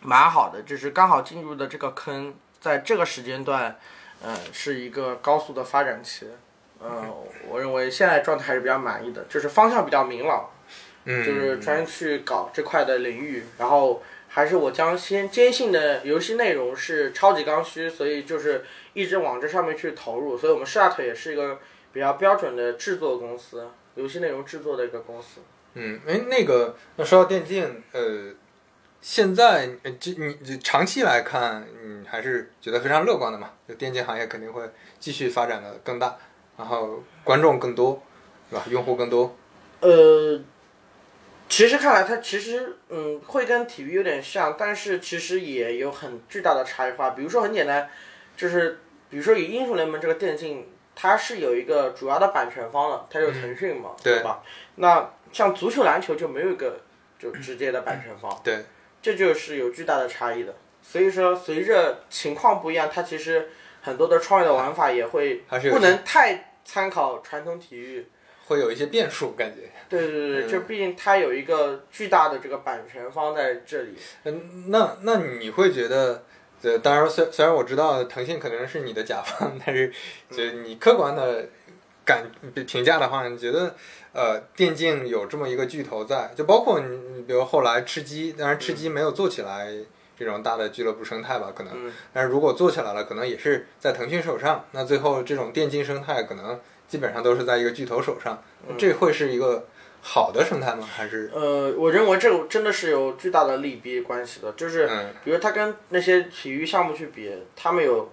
蛮好的，就是刚好进入的这个坑，在这个时间段，呃，是一个高速的发展期。嗯，我认为现在状态还是比较满意的，就是方向比较明朗，嗯，就是专去搞这块的领域，然后还是我将先坚信的游戏内容是超级刚需，所以就是一直往这上面去投入，所以我们 Shut 也是一个比较标准的制作公司，游戏内容制作的一个公司。嗯，哎，那个，那说到电竞，呃，现在，这你长期来看，你还是觉得非常乐观的嘛？就电竞行业肯定会继续发展的更大，然后观众更多，是吧？用户更多。呃，其实看来它其实，嗯，会跟体育有点像，但是其实也有很巨大的差异化。比如说很简单，就是比如说以英雄联盟这个电竞，它是有一个主要的版权方的，它就是腾讯嘛，对吧？那像足球、篮球就没有一个就直接的版权方，对，这就是有巨大的差异的。所以说，随着情况不一样，它其实很多的创业的玩法也会不能太参考传统体育，会有一些变数，感觉。对对对，就毕竟它有一个巨大的这个版权方在这里。嗯，那那你会觉得，呃，当然，虽虽然我知道腾讯可能是你的甲方，但是就你客观的感评价的话，你觉得？呃，电竞有这么一个巨头在，就包括你，你比如后来吃鸡，当然吃鸡没有做起来这种大的俱乐部生态吧，可能，但是如果做起来了，可能也是在腾讯手上。那最后这种电竞生态可能基本上都是在一个巨头手上，这会是一个好的生态吗？还是？呃，我认为这个真的是有巨大的利弊关系的，就是嗯。比如它跟那些体育项目去比，他们有，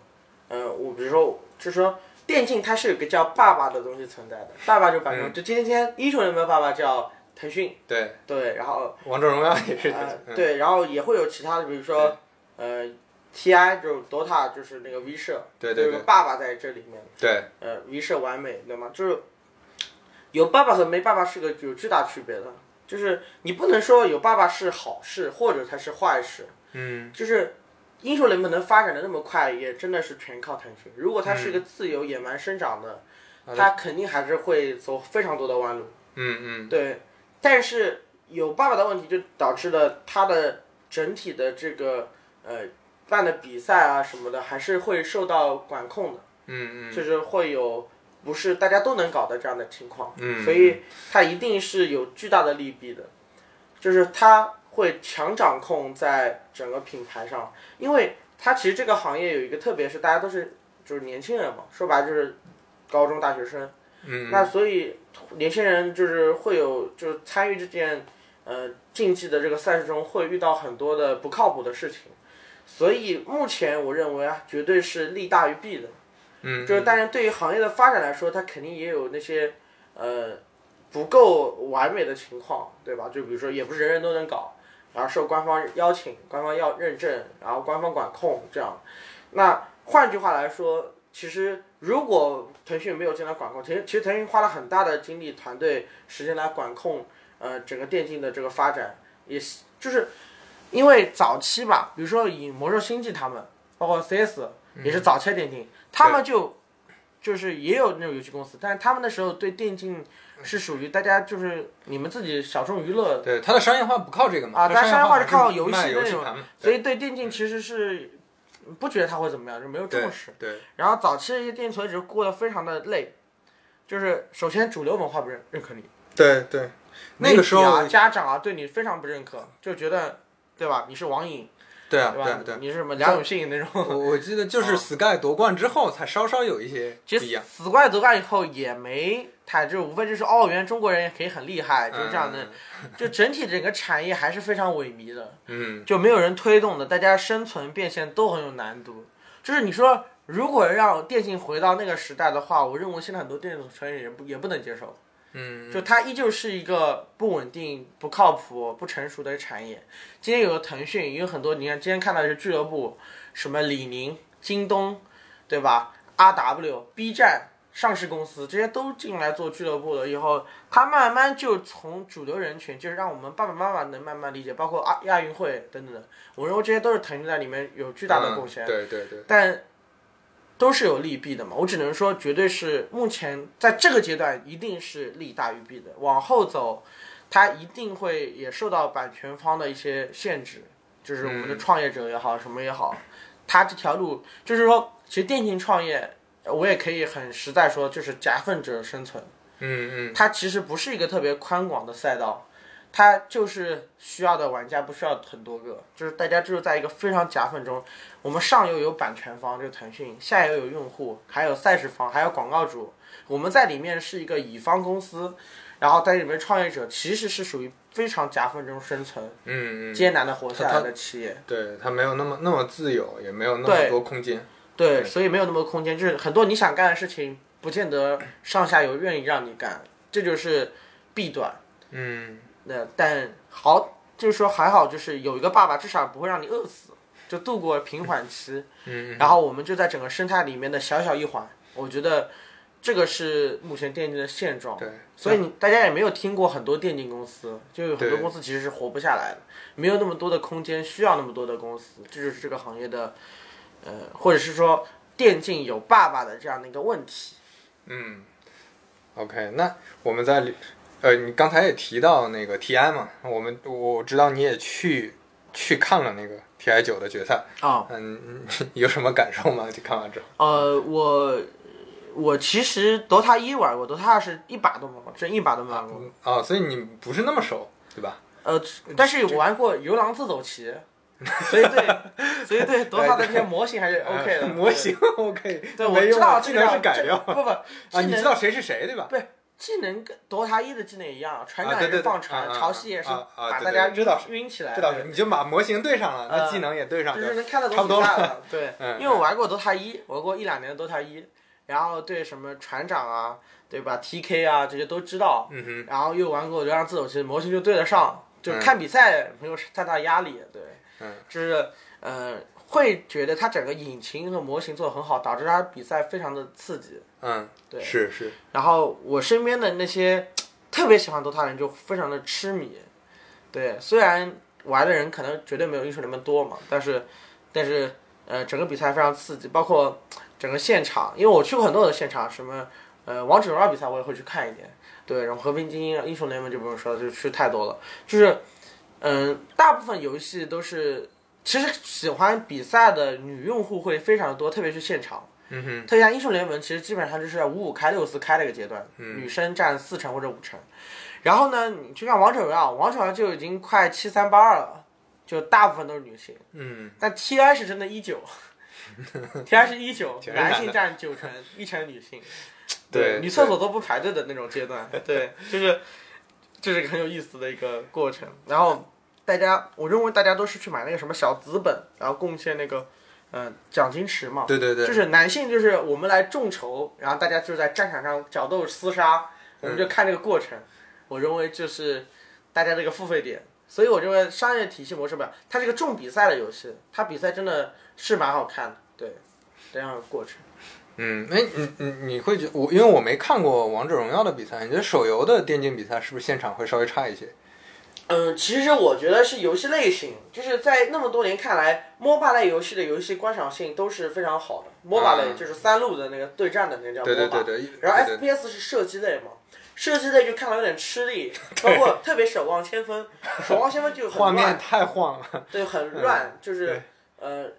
呃，我比如说就是说电竞它是有个叫爸爸的东西存在的，爸爸就反正，就今天英雄联盟爸爸叫腾讯，对。对，然后王者荣耀也是。呃嗯。对，然后也会有其他的，比如说呃 TI 就是 DOTA 就是那个 V 社，对对对。就有个爸爸在这里面，对，呃，V 社完美，对吗？就是有爸爸和没爸爸是个有巨大区别的，就是你不能说有爸爸是好事或者它是坏事，嗯就是英雄联盟能发展的那么快，也真的是全靠腾讯。如果它是一个自由野蛮生长的，它肯定还是会走非常多的弯路。嗯嗯对，但是有爸爸的问题，就导致了它的整体的这个呃办的比赛啊什么的，还是会受到管控的。嗯嗯就是会有不是大家都能搞的这样的情况，嗯。所以它一定是有巨大的利弊的，就是它会强掌控在整个品牌上，因为它其实这个行业有一个特别是大家都是就是年轻人嘛，说白就是高中大学生，嗯。那所以年轻人就是会有就是参与这件呃竞技的这个赛事中会遇到很多的不靠谱的事情，所以目前我认为啊，绝对是利大于弊的。嗯，就是当然对于行业的发展来说，它肯定也有那些呃不够完美的情况，对吧？就比如说也不是人人都能搞，然后受官方邀请、官方要认证，然后官方管控这样。那换句话来说，其实如果腾讯没有进来管控，其实其实腾讯花了很大的精力、团队时间来管控呃整个电竞的这个发展，也是就是因为早期吧，比如说以魔兽星际他们，包括 CS 也是早期的电竞，他们就就是也有那种游戏公司，但是他们那时候对电竞是属于大家就是你们自己小众娱乐，对它的商业化不靠这个嘛，啊它但商业化是是靠游戏那种所以对电竞其实是不觉得他会怎么样，就没有重视。对然后早期的一些电竞从业者过得非常的累，就是首先主流文化不认认可你，对对，那个时候啊家长啊对你非常不认可，就觉得对吧？你是网瘾对啊对啊对啊，你是什么梁永信那种。我我记得就是 Sky 夺冠之后才稍稍有一些不其实一样，死怪夺冠以后也没太，就无非就是哦，原来中国人也可以很厉害，就是这样的。就整体整个产业还是非常萎靡的，嗯就没有人推动的，大家生存变现都很有难度。就是你说，如果让电竞回到那个时代的话，我认为现在很多电竞从业人也不也不能接受。嗯就它依旧是一个不稳定、不靠谱、不成熟的产业。今天有个腾讯，也有很多，你看今天看到的是俱乐部，什么李宁、京东，对吧？RW、B 站上市公司这些都进来做俱乐部了以后，它慢慢就从主流人群，就是让我们爸爸妈妈能慢慢理解，包括亚亚运会等等的，我认为这些都是腾讯在里面有巨大的贡献。嗯对对对，但都是有利弊的嘛。我只能说，绝对是目前在这个阶段一定是利大于弊的。往后走，它一定会也受到版权方的一些限制，就是我们的创业者也好，什么也好，它这条路就是说，其实电竞创业，我也可以很实在说，就是夹缝者生存。嗯嗯它其实不是一个特别宽广的赛道，它就是需要的玩家不需要很多个，就是大家就是在一个非常夹缝中，我们上游有版权方，就是腾讯，下游有用户，还有赛事方，还有广告主，我们在里面是一个乙方公司，然后在里面创业者其实是属于非常夹缝中生存、嗯嗯，艰难的活下它来的企业。对它没有那么那么自由，也没有那么多空间，对，所以没有那么多空间，就是很多你想干的事情，不见得上下游愿意让你干，这就是弊端。嗯那但好，就是说还好，就是有一个爸爸，至少不会让你饿死，就度过平缓期。嗯然后我们就在整个生态里面的小小一环，我觉得这个是目前电竞的现状。对，所以你大家也没有听过很多电竞公司，就有很多公司其实是活不下来的，没有那么多的空间，需要那么多的公司，这就是这个行业的，呃，或者是说电竞有爸爸的这样的一个问题。嗯，OK，那我们在呃，你刚才也提到那个 TI 嘛，我们我知道你也去去看了那个 TI 九的决赛，啊、嗯，有什么感受吗？就看完之后？呃，我我其实 DOTA 一玩过，DOTA 二是一把都没玩过，真一把都没玩过。哦，所以你不是那么熟，对吧？呃，但是我玩过《游狼自走棋》，所以对，所以对 DOTA 的这些模型还是 OK 的。模型 OK，对，我知道这个是改掉这不不，啊，你知道谁是谁对吧？对技能跟 DOTA 一的技能一样，船长也是放船，潮汐也是把大家晕起来，这倒是，你就把模型对上了，那呃技能也对上，就是能看得懂。对，嗯因为我玩过 DOTA 一，玩过一两年的 DOTA 一，然后对什么船长啊，对吧？TK 啊这些都知道，然后又玩过流浪自走棋，模型就对得上，就嗯看比赛没有太大压力。对，嗯，就是呃会觉得它整个引擎和模型做的很好，导致它比赛非常的刺激。嗯，对是是，然后我身边的那些 特别喜欢 DOTA 的人就非常的痴迷，对，虽然玩的人可能绝对没有英雄联盟多嘛，但是但是呃整个比赛非常刺激，包括整个现场，因为我去过很多的现场，什么呃王者荣耀比赛我也会去看一点，对，然后和平精英、英雄联盟就不用说了，就去太多了，就是嗯、大部分游戏都是。其实喜欢比赛的女用户会非常多，特别是现场。嗯哼，特别像英雄联盟，其实基本上就是五五开、六四开的一个阶段，嗯女生占四成或者五成。然后呢，你去看王者荣耀，王者荣耀就已经快七三八二了，就大部分都是女性。嗯，但 TI 是真的一九，TI 是一九，男性占九成，一成女性。对女厕所都不排队的那种阶段，对，就是这是个很有意思的一个过程。然后大家，我认为大家都是去买那个什么小资本，然后贡献那个嗯、呃奖金池嘛。对对对，就是男性，就是我们来众筹，然后大家就在战场上角斗厮杀，我们就看这个过程。我认为就是大家这个付费点，所以我认为商业体系模式吧，它是个重比赛的游戏，它比赛真的是蛮好看的，对，这样的过程。嗯，哎，你你你会觉我，因为我没看过王者荣耀的比赛，你觉得手游的电竞比赛是不是现场会稍微差一些？嗯，其实我觉得是游戏类型，就是在那么多年看来，MOBA 类游戏的游戏观赏性都是非常好的。MOBA 类就是三路的那个对战的那个叫 MOBA，对对对对，然后对对 FPS 是射击类嘛，射击类就看了有点吃力，包括特别守望先锋，守望先锋就很画面，太晃了，对，很乱，就是对呃，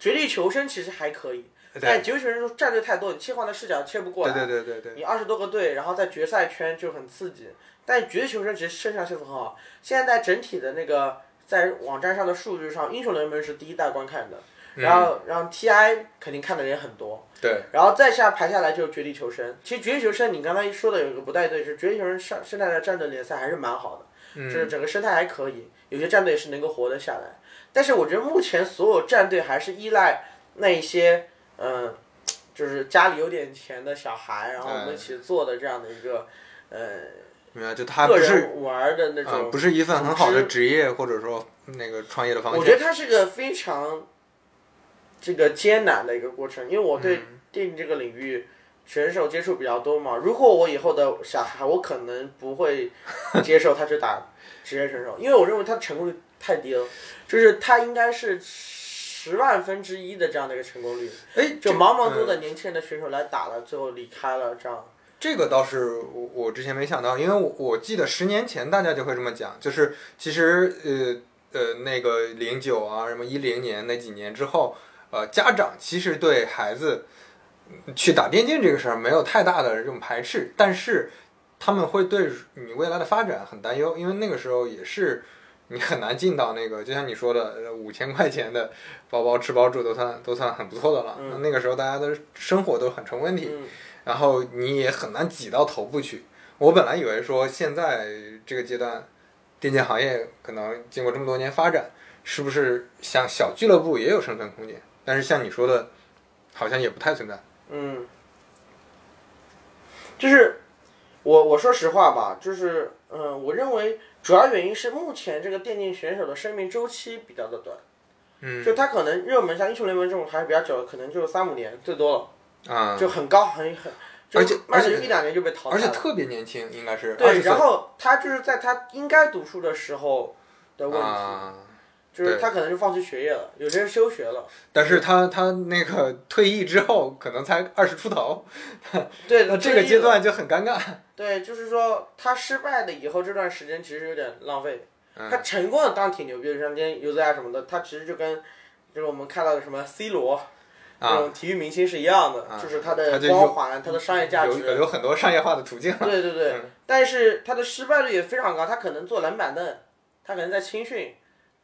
绝地求生其实还可以，对但绝地求生战队太多，你切换的视角切不过对来，对对对对，你二十多个队，然后在决赛圈就很刺激。但绝地求生其实生下系统很好，现在在整体的那个在网站上的数据上，英雄联盟是第一大观看的，然后然后 TI 肯定看的人也很多，对，然后再下排下来就是绝地求生。其实绝地求生你刚才说的有一个不太对，是绝地求生上现在的战队联赛还是蛮好的，就是整个生态还可以，有些战队是能够活得下来。但是我觉得目前所有战队还是依赖那一些嗯、就是家里有点钱的小孩，然后我们一起做的这样的一个呃明白，就他个不是人玩的那啊、种。不是一份很好的职业或者说那个创业的方向。我觉得它是个非常这个艰难的一个过程，因为我对电竞这个领域选手接触比较多嘛。如果我以后的小孩，我可能不会 接受他去打职业选手，因为我认为他的成功率太低了，就是他应该是十万分之一的这样的一个成功率。哎，就茫茫多嗯的年轻人的选手来打了，最后离开了，这样。这个倒是我我之前没想到，因为我我记得十年前大家就会这么讲，就是其实呃呃那个零九啊什么一零年那几年之后，呃家长其实对孩子嗯去打电竞这个事儿没有太大的这种排斥，但是他们会对你未来的发展很担忧，因为那个时候也是你很难进到那个，就像你说的呃五千块钱的包包吃包住都算都算很不错的了，嗯那那个时候大家的生活都很成问题。嗯，然后你也很难挤到头部去。我本来以为说现在这个阶段，电竞行业可能经过这么多年发展，是不是像小俱乐部也有生存空间？但是像你说的，好像也不太存在。嗯，就是我我说实话吧，就是嗯，我认为主要原因是目前这个电竞选手的生命周期比较的短，嗯就他可能热门像英雄联盟这种还是比较久的，可能就三五年最多了，啊、就很高很很，而且而且就一两年就被淘汰了。而且特别年轻，应该是对，然后他就是在他应该读书的时候的问题，啊。就是他可能就放弃学业了，有些人休学了。但是他他那个退役之后，可能才二十出头，对，那这个阶段就很尴尬。对，就是说他失败了以后这段时间其实有点浪费。嗯他成功的当然挺牛逼的，像今天尤泽亚什么的，他其实就跟就是我们看到的什么 C 罗这啊，种体育明星是一样的，啊就是他的光环、他的商业价值。有很多商业化的途径。对对对，嗯但是他的失败率也非常高，他可能坐冷板凳，他可能在青训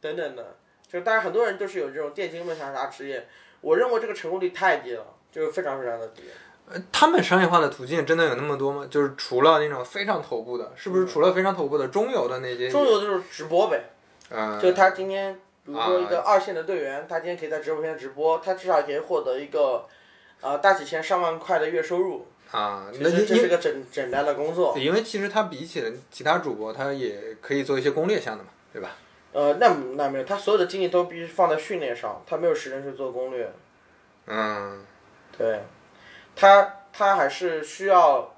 等等的，就是当然很多人都是有这种电竞梦想啥职业，我认为这个成功率太低了，就是非常非常的低。呃，他们商业化的途径真的有那么多吗？就是除了那种非常头部的，是不是除了非常头部的中游的那些？中游就是直播呗，嗯，就他今天，比如说一啊个二线的队员，他今天可以在直播间直播，他至少可以获得一个，呃，大几千上万块的月收入。啊，其那实这是个简简单的工作。因为其实他比起其他主播，他也可以做一些攻略项的嘛，对吧？呃，那那没有，他所有的精力都必须放在训练上，他没有时间去做攻略。嗯，对，他他还是需要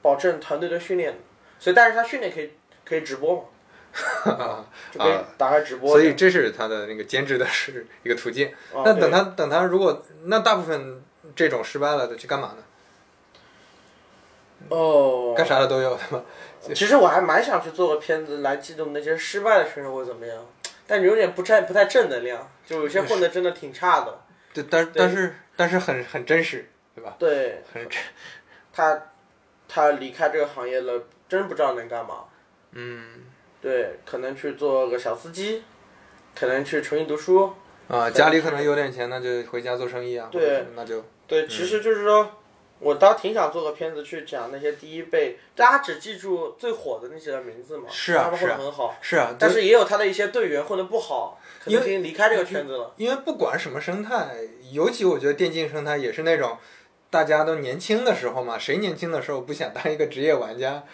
保证团队的训练，所以但是他训练可以可以直播嘛，就可以打开直播。啊所以这是他的那个兼职的是一个途径。啊那等他等他如果那大部分这种失败了的去干嘛呢？哦，干啥的都有，对吧？其实我还蛮想去做个片子来记录那些失败的选手会怎么样，但有点不太不太正能量，就有些混的真的挺差的。对，但但是但是很很真实，对吧？对很真。他，他离开这个行业了，真不知道能干嘛。嗯对，可能去做个小司机，可能去重新读书。啊，家里可能有点钱，那就回家做生意啊。对那就对，其实就是说，我倒挺想做个片子去讲那些第一辈，大家只记住最火的那些人名字嘛，是啊他们混是很好，是啊，但是也有他的一些队员混得不好，可能已经离开这个圈子了。因为不管什么生态，尤其我觉得电竞生态也是那种大家都年轻的时候嘛，谁年轻的时候不想当一个职业玩家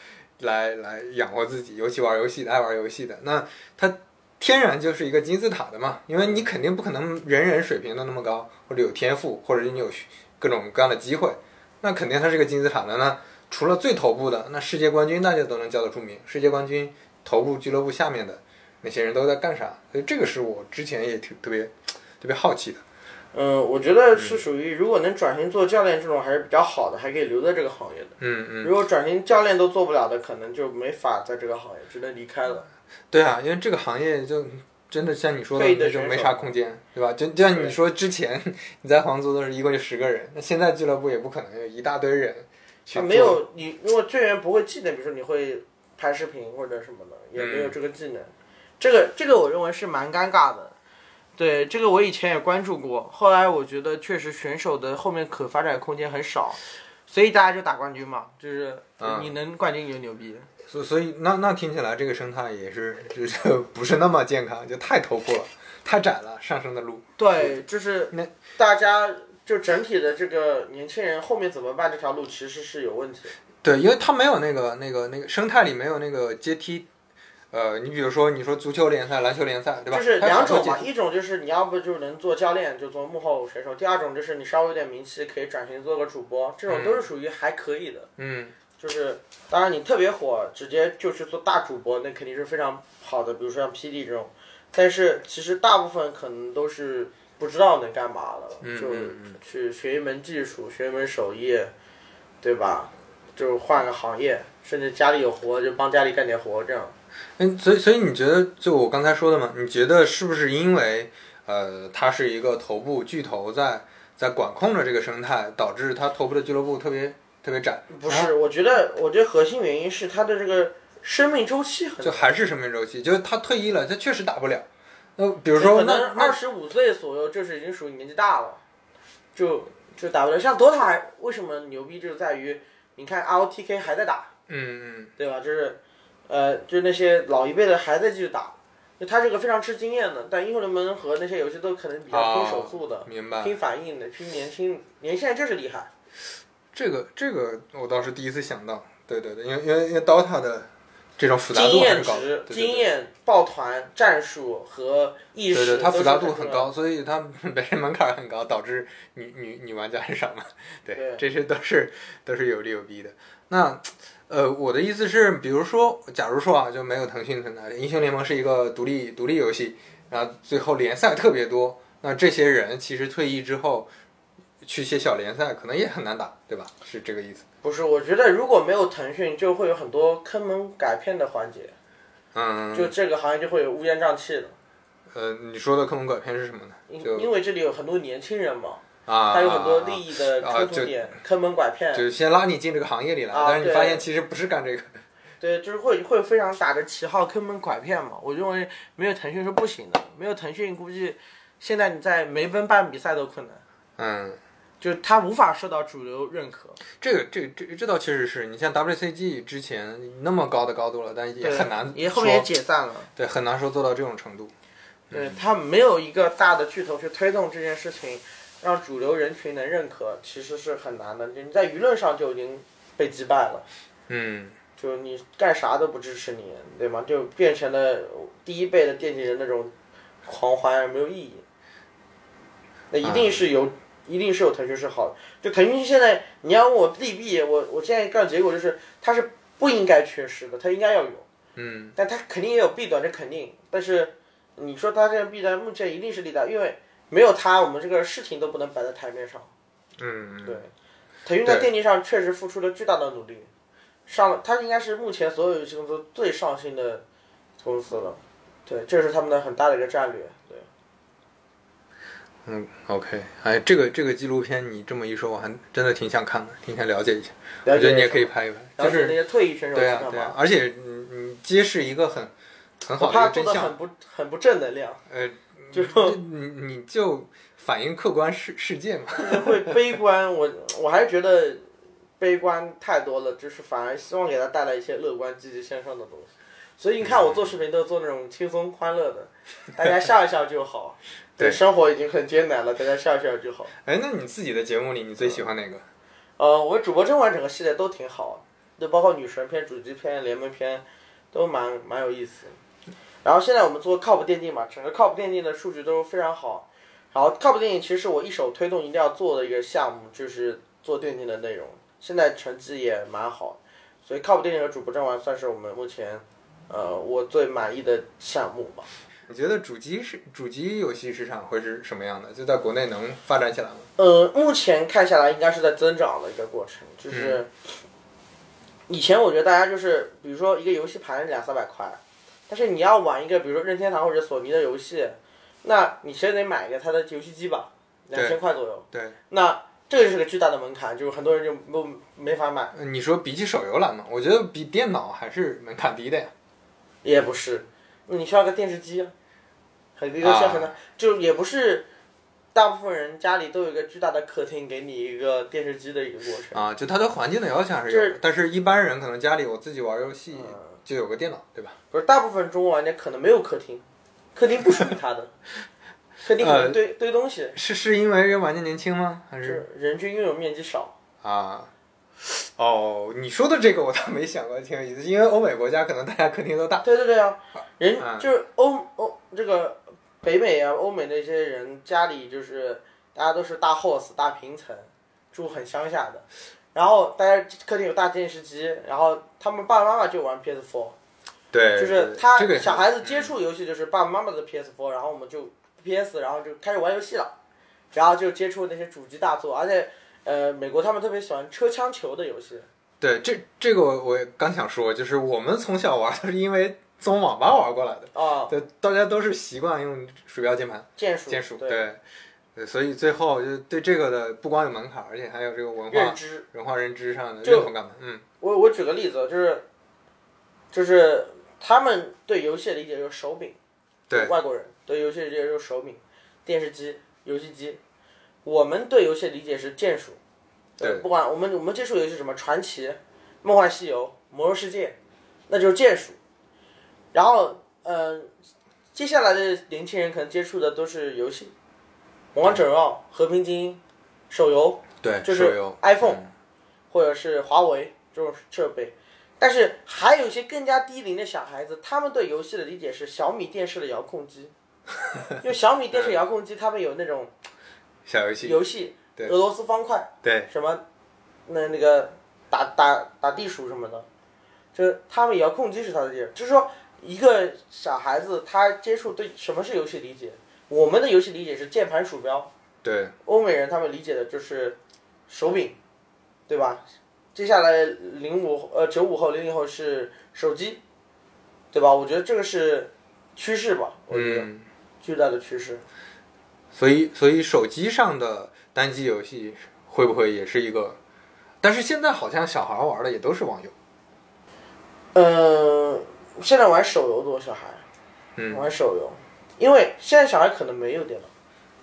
来来养活自己？尤其玩游戏的，爱玩游戏的，那他天然就是一个金字塔的嘛，因为你肯定不可能人人水平都那么高，或者有天赋，或者你有各种各样的机会，那肯定它是个金字塔的。那除了最头部的，那世界冠军大家都能叫得出名，世界冠军头部俱乐部下面的那些人都在干啥？所以这个是我之前也挺特别特别好奇的。嗯，我觉得是属于如果能转型做教练这种还是比较好的，还可以留在这个行业的。嗯嗯，如果转型教练都做不了的，可能就没法在这个行业，只能离开了。对啊，因为这个行业就真的像你说的，就没啥空间，对吧？就就像你说之前 你在皇族的时候，一共就十个人，那现在俱乐部也不可能有一大堆人。他没有你，如果队员不会技能，比如说你会拍视频或者什么的，也没有这个技能，这个这个我认为是蛮尴尬的。对，这个我以前也关注过，后来我觉得确实选手的后面可发展空间很少，所以大家就打冠军嘛，就是嗯你能冠军你就牛逼。所所以那那听起来这个生态也是就是不是那么健康，就太头部了，太窄了，上升的路。对，就是那大家就整体的这个年轻人后面怎么办这条路其实是有问题的。对，因为他没有那个那个那个生态里没有那个阶梯。呃，你比如说，你说足球联赛、篮球联赛，对吧？就是两种嘛，一种就是你要不就能做教练，就做幕后选手；第二种就是你稍微有点名气，可以转型做个主播，这种都是属于还可以的。嗯，就是当然你特别火，直接就去做大主播，那肯定是非常好的，比如说像 PD 这种。但是其实大部分可能都是不知道能干嘛了，嗯就嗯去学一门技术，学一门手艺，对吧？就换个行业，甚至家里有活就帮家里干点活，这样。嗯，所以所以你觉得，就我刚才说的嘛，你觉得是不是因为呃，它是一个头部巨头在在管控着这个生态，导致它头部的俱乐部特别特别窄？不是，我觉得，我觉得核心原因是它的这个生命周期很就还是生命周期，就是他退役了，他确实打不了。那比如说，可那二十五岁左右，就是已经属于年纪大了，就就打不了。像 DOTA 还为什么牛逼，就是在于你看 ROTK 还在打，嗯嗯对吧？就是呃，就是那些老一辈的还在继续打，就他这个非常吃经验的。但英雄联盟和那些游戏都可能比较拼手速的、嗯，明白。拼反应的、拼年轻年轻人就是厉害。这个这个我倒是第一次想到，对对对，因为因为因为 DOTA 的这种复杂经验度还是高的，值。经验、抱团、战术和意识，对对，它复杂度。很高，所以它本身门槛很高，导致女女女玩家很少嘛。对，对这些都是都是有利有弊的。那呃，我的意思是，比如说，假如说啊，就没有腾讯存在，英雄联盟是一个独立独立游戏，然后最后联赛特别多，那这些人其实退役之后去一些小联赛，可能也很难打，对吧？是这个意思。不是，我觉得如果没有腾讯，就会有很多坑蒙拐骗的环节，嗯，就这个行业就会有乌烟瘴气的。呃，你说的坑蒙拐骗是什么呢？就因因为这里有很多年轻人嘛，啊，他有很多啊利益的冲突点，坑蒙拐骗。就是先拉你进这个行业里来，啊但是你发现其实不是干这个。对，就是会会非常打着旗号坑蒙拐骗嘛。我认为没有腾讯是不行的，没有腾讯估计现在你在梅奔办比赛都困难。嗯，就是它无法受到主流认可。这个这个这这倒确实是你像 WCG 之前那么高的高度了，但也很难也后面也解散了。对很难说做到这种程度。对，它没有一个大的巨头去推动这件事情，让主流人群能认可，其实是很难的。你在舆论上就已经被击败了。嗯，就你干啥都不支持你，对吗？就变成了第一辈的电竞人那种狂欢，没有意义。那一定是有，一定是有腾讯是好的。就腾讯现在，你要问我利弊，我我现在看结果就是，它是不应该缺失的，它应该要有。嗯，但它肯定也有弊端，这肯定。但是你说它这个弊端，目前一定是利大，因为没有他，我们这个事情都不能摆在台面上。嗯，对，腾讯在电竞上确实付出了巨大的努力，上了，它应该是目前所有游戏公司最上心的公司了。对，这是他们的很大的一个战略。对，嗯，OK，哎，这个这个纪录片你这么一说，我还真的挺想看的，挺想了解一下。我了解觉得你也可以拍一拍，就是那就是些退役选手对？啊对啊而且你你揭示一个很很我好的怕做的一个真相，很不很不正能量，呃，就你你就反映客观世世界嘛。就 是会悲观。我我还是觉得悲观太多了，就是反而希望给他带来一些乐观、积极向上的东西。所以你看，我做视频都做那种轻松欢乐的，大家笑一笑就好。对生活已经很艰难了，大家笑一笑就好。哎，那你自己的节目里，你最喜欢哪个？呃，我主播甄嬛整个系列都挺好，就包括女神篇、主机篇、联盟篇，都蛮蛮有意思。然后现在我们做靠谱电竞嘛，整个靠谱电竞的数据都非常好。然后靠谱电竞其实是我一手推动一定要做的一个项目，就是做电竞的内容，现在成绩也蛮好，所以靠谱电竞和主播战玩算是我们目前，呃，我最满意的项目吧。你觉得主机是主机游戏市场会是什么样的？就在国内能发展起来吗？呃，目前看下来应该是在增长的一个过程，就是以前我觉得大家就是，比如说一个游戏盘两三百块，但是你要玩一个比如说任天堂或者索尼的游戏，那你先得买一个它的游戏机吧，两千块左右。对，那这个就是个巨大的门槛，就是很多人就没没法买，呃你说比起手游来嘛，我觉得比电脑还是门槛低的呀。也不是，你需要个电视机啊，很一个现在很难，就也不是。大部分人家里都有一个巨大的客厅，给你一个电视机的一个过程。啊，就它对环境的要求还是有的，但是一般人可能家里我自己玩游戏就有个电脑，对吧？不是，大部分中国玩家可能没有客厅，客厅不属于他的，客厅可能堆、堆东西，是是因为玩家年轻吗？还是是人均拥有面积少。啊？哦，你说的这个我倒没想过，挺有意思。因为欧美国家可能大家客厅都大，对对对啊，人嗯就是欧欧这个北美啊，欧美那些人家里就是大家都是大 house 大平层，住很乡下的，然后大家客厅有大电视机，然后他们爸爸妈妈就玩 PS4，对，就是他这个小孩子接触游戏就是爸爸妈妈的 PS4，然后我们就 PS，然后就开始玩游戏了，然后就接触那些主机大作，而且呃，美国他们特别喜欢车枪球的游戏，对这这个我我刚想说，就是我们从小玩都 是因为从网吧玩过来的，啊，对，大家都是习惯用鼠标键盘。键鼠，键鼠，对，对，对，所以最后就对这个的不光有门槛，而且还有这个文化、认知。文化认知上的认同感。嗯，我我举个例子，就是就是他们对游戏的理解就是手柄，对，外国人对游戏的理解就是手柄、电视机、游戏机。我们对游戏的理解是剑术，对不管我们我们接触游戏什么传奇、梦幻西游、魔兽世界，那就是剑术。然后，嗯、接下来的年轻人可能接触的都是游戏，王者荣耀、和平精英、手游，对，就是 iPhone 嗯。或者是华为这种设备。但是还有一些更加低龄的小孩子，他们对游戏的理解是小米电视的遥控机，因为小米电视遥控机他们有那种小游戏，游戏，对。俄罗斯方块，对，什么那那个打打打地鼠什么的，就是他们遥控机是他的理解，就是说一个小孩子他接触对什么是游戏理解，我们的游戏理解是键盘鼠标，对，欧美人他们理解的就是手柄，对吧？接下来零五呃九五后零零后是手机，对吧？我觉得这个是趋势吧，我觉得嗯，巨大的趋势。所以所以手机上的单机游戏会不会也是一个？但是现在好像小孩玩的也都是网游，嗯，现在玩手游多，小孩嗯，玩手游，因为现在小孩可能没有电脑，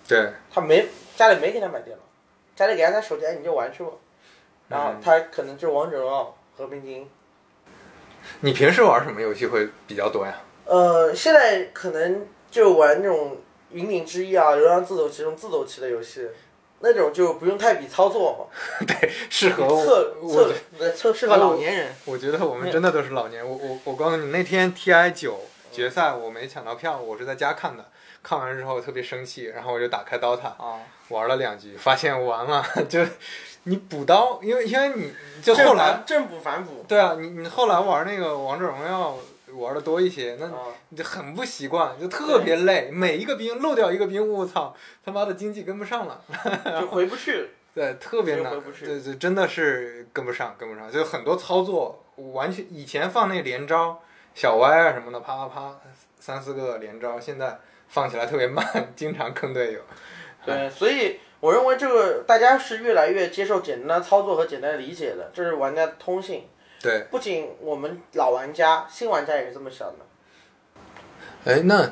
对，他没家里没给他买电脑，家里给他台手机，哎，你就玩去吧。然后他可能就王者荣耀、和平精英。你平时玩什么游戏会比较多呀？呃，现在可能就玩那种云顶之弈啊、流浪自走棋这种自走棋的游戏，那种就不用太比操作嘛，对，适合我测我测对测适合老年人。我觉得我们真的都是老年。我我我告诉你，那天 TI 九决赛我没抢到票，我是在家看的。看完之后特别生气，然后我就打开 DOTA 啊，玩了两局，发现完了 就你补刀，因为因为你就后来正补反补，对啊，你你后来玩那个王者荣耀玩的多一些，那啊你就很不习惯，就特别累，每一个兵漏掉一个兵，我操，他妈的经济跟不上了。就 回不去。对，特别难对对，真的是跟不上，跟不上，就很多操作完全以前放那连招小歪啊什么的，啪啪啪三四个连招，现在放起来特别慢，经常坑队友。对，所以我认为这个大家是越来越接受简单的操作和简单的理解的，这是玩家的通性。对，不仅我们老玩家，新玩家也是这么想的。哎，那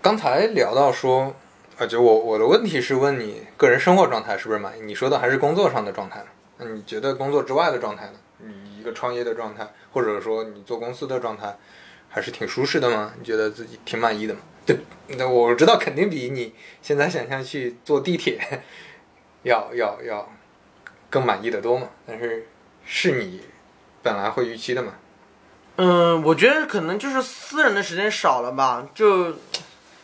刚才聊到说，啊，就我我的问题是问你个人生活状态是不是满意？你说的还是工作上的状态呢？那你觉得工作之外的状态呢？你一个创业的状态，或者说你做公司的状态，还是挺舒适的吗？你觉得自己挺满意的吗？对，那我知道肯定比你现在想象去坐地铁 要要要更满意的多嘛。但是是你本来会预期的嘛？嗯，我觉得可能就是私人的时间少了吧，就，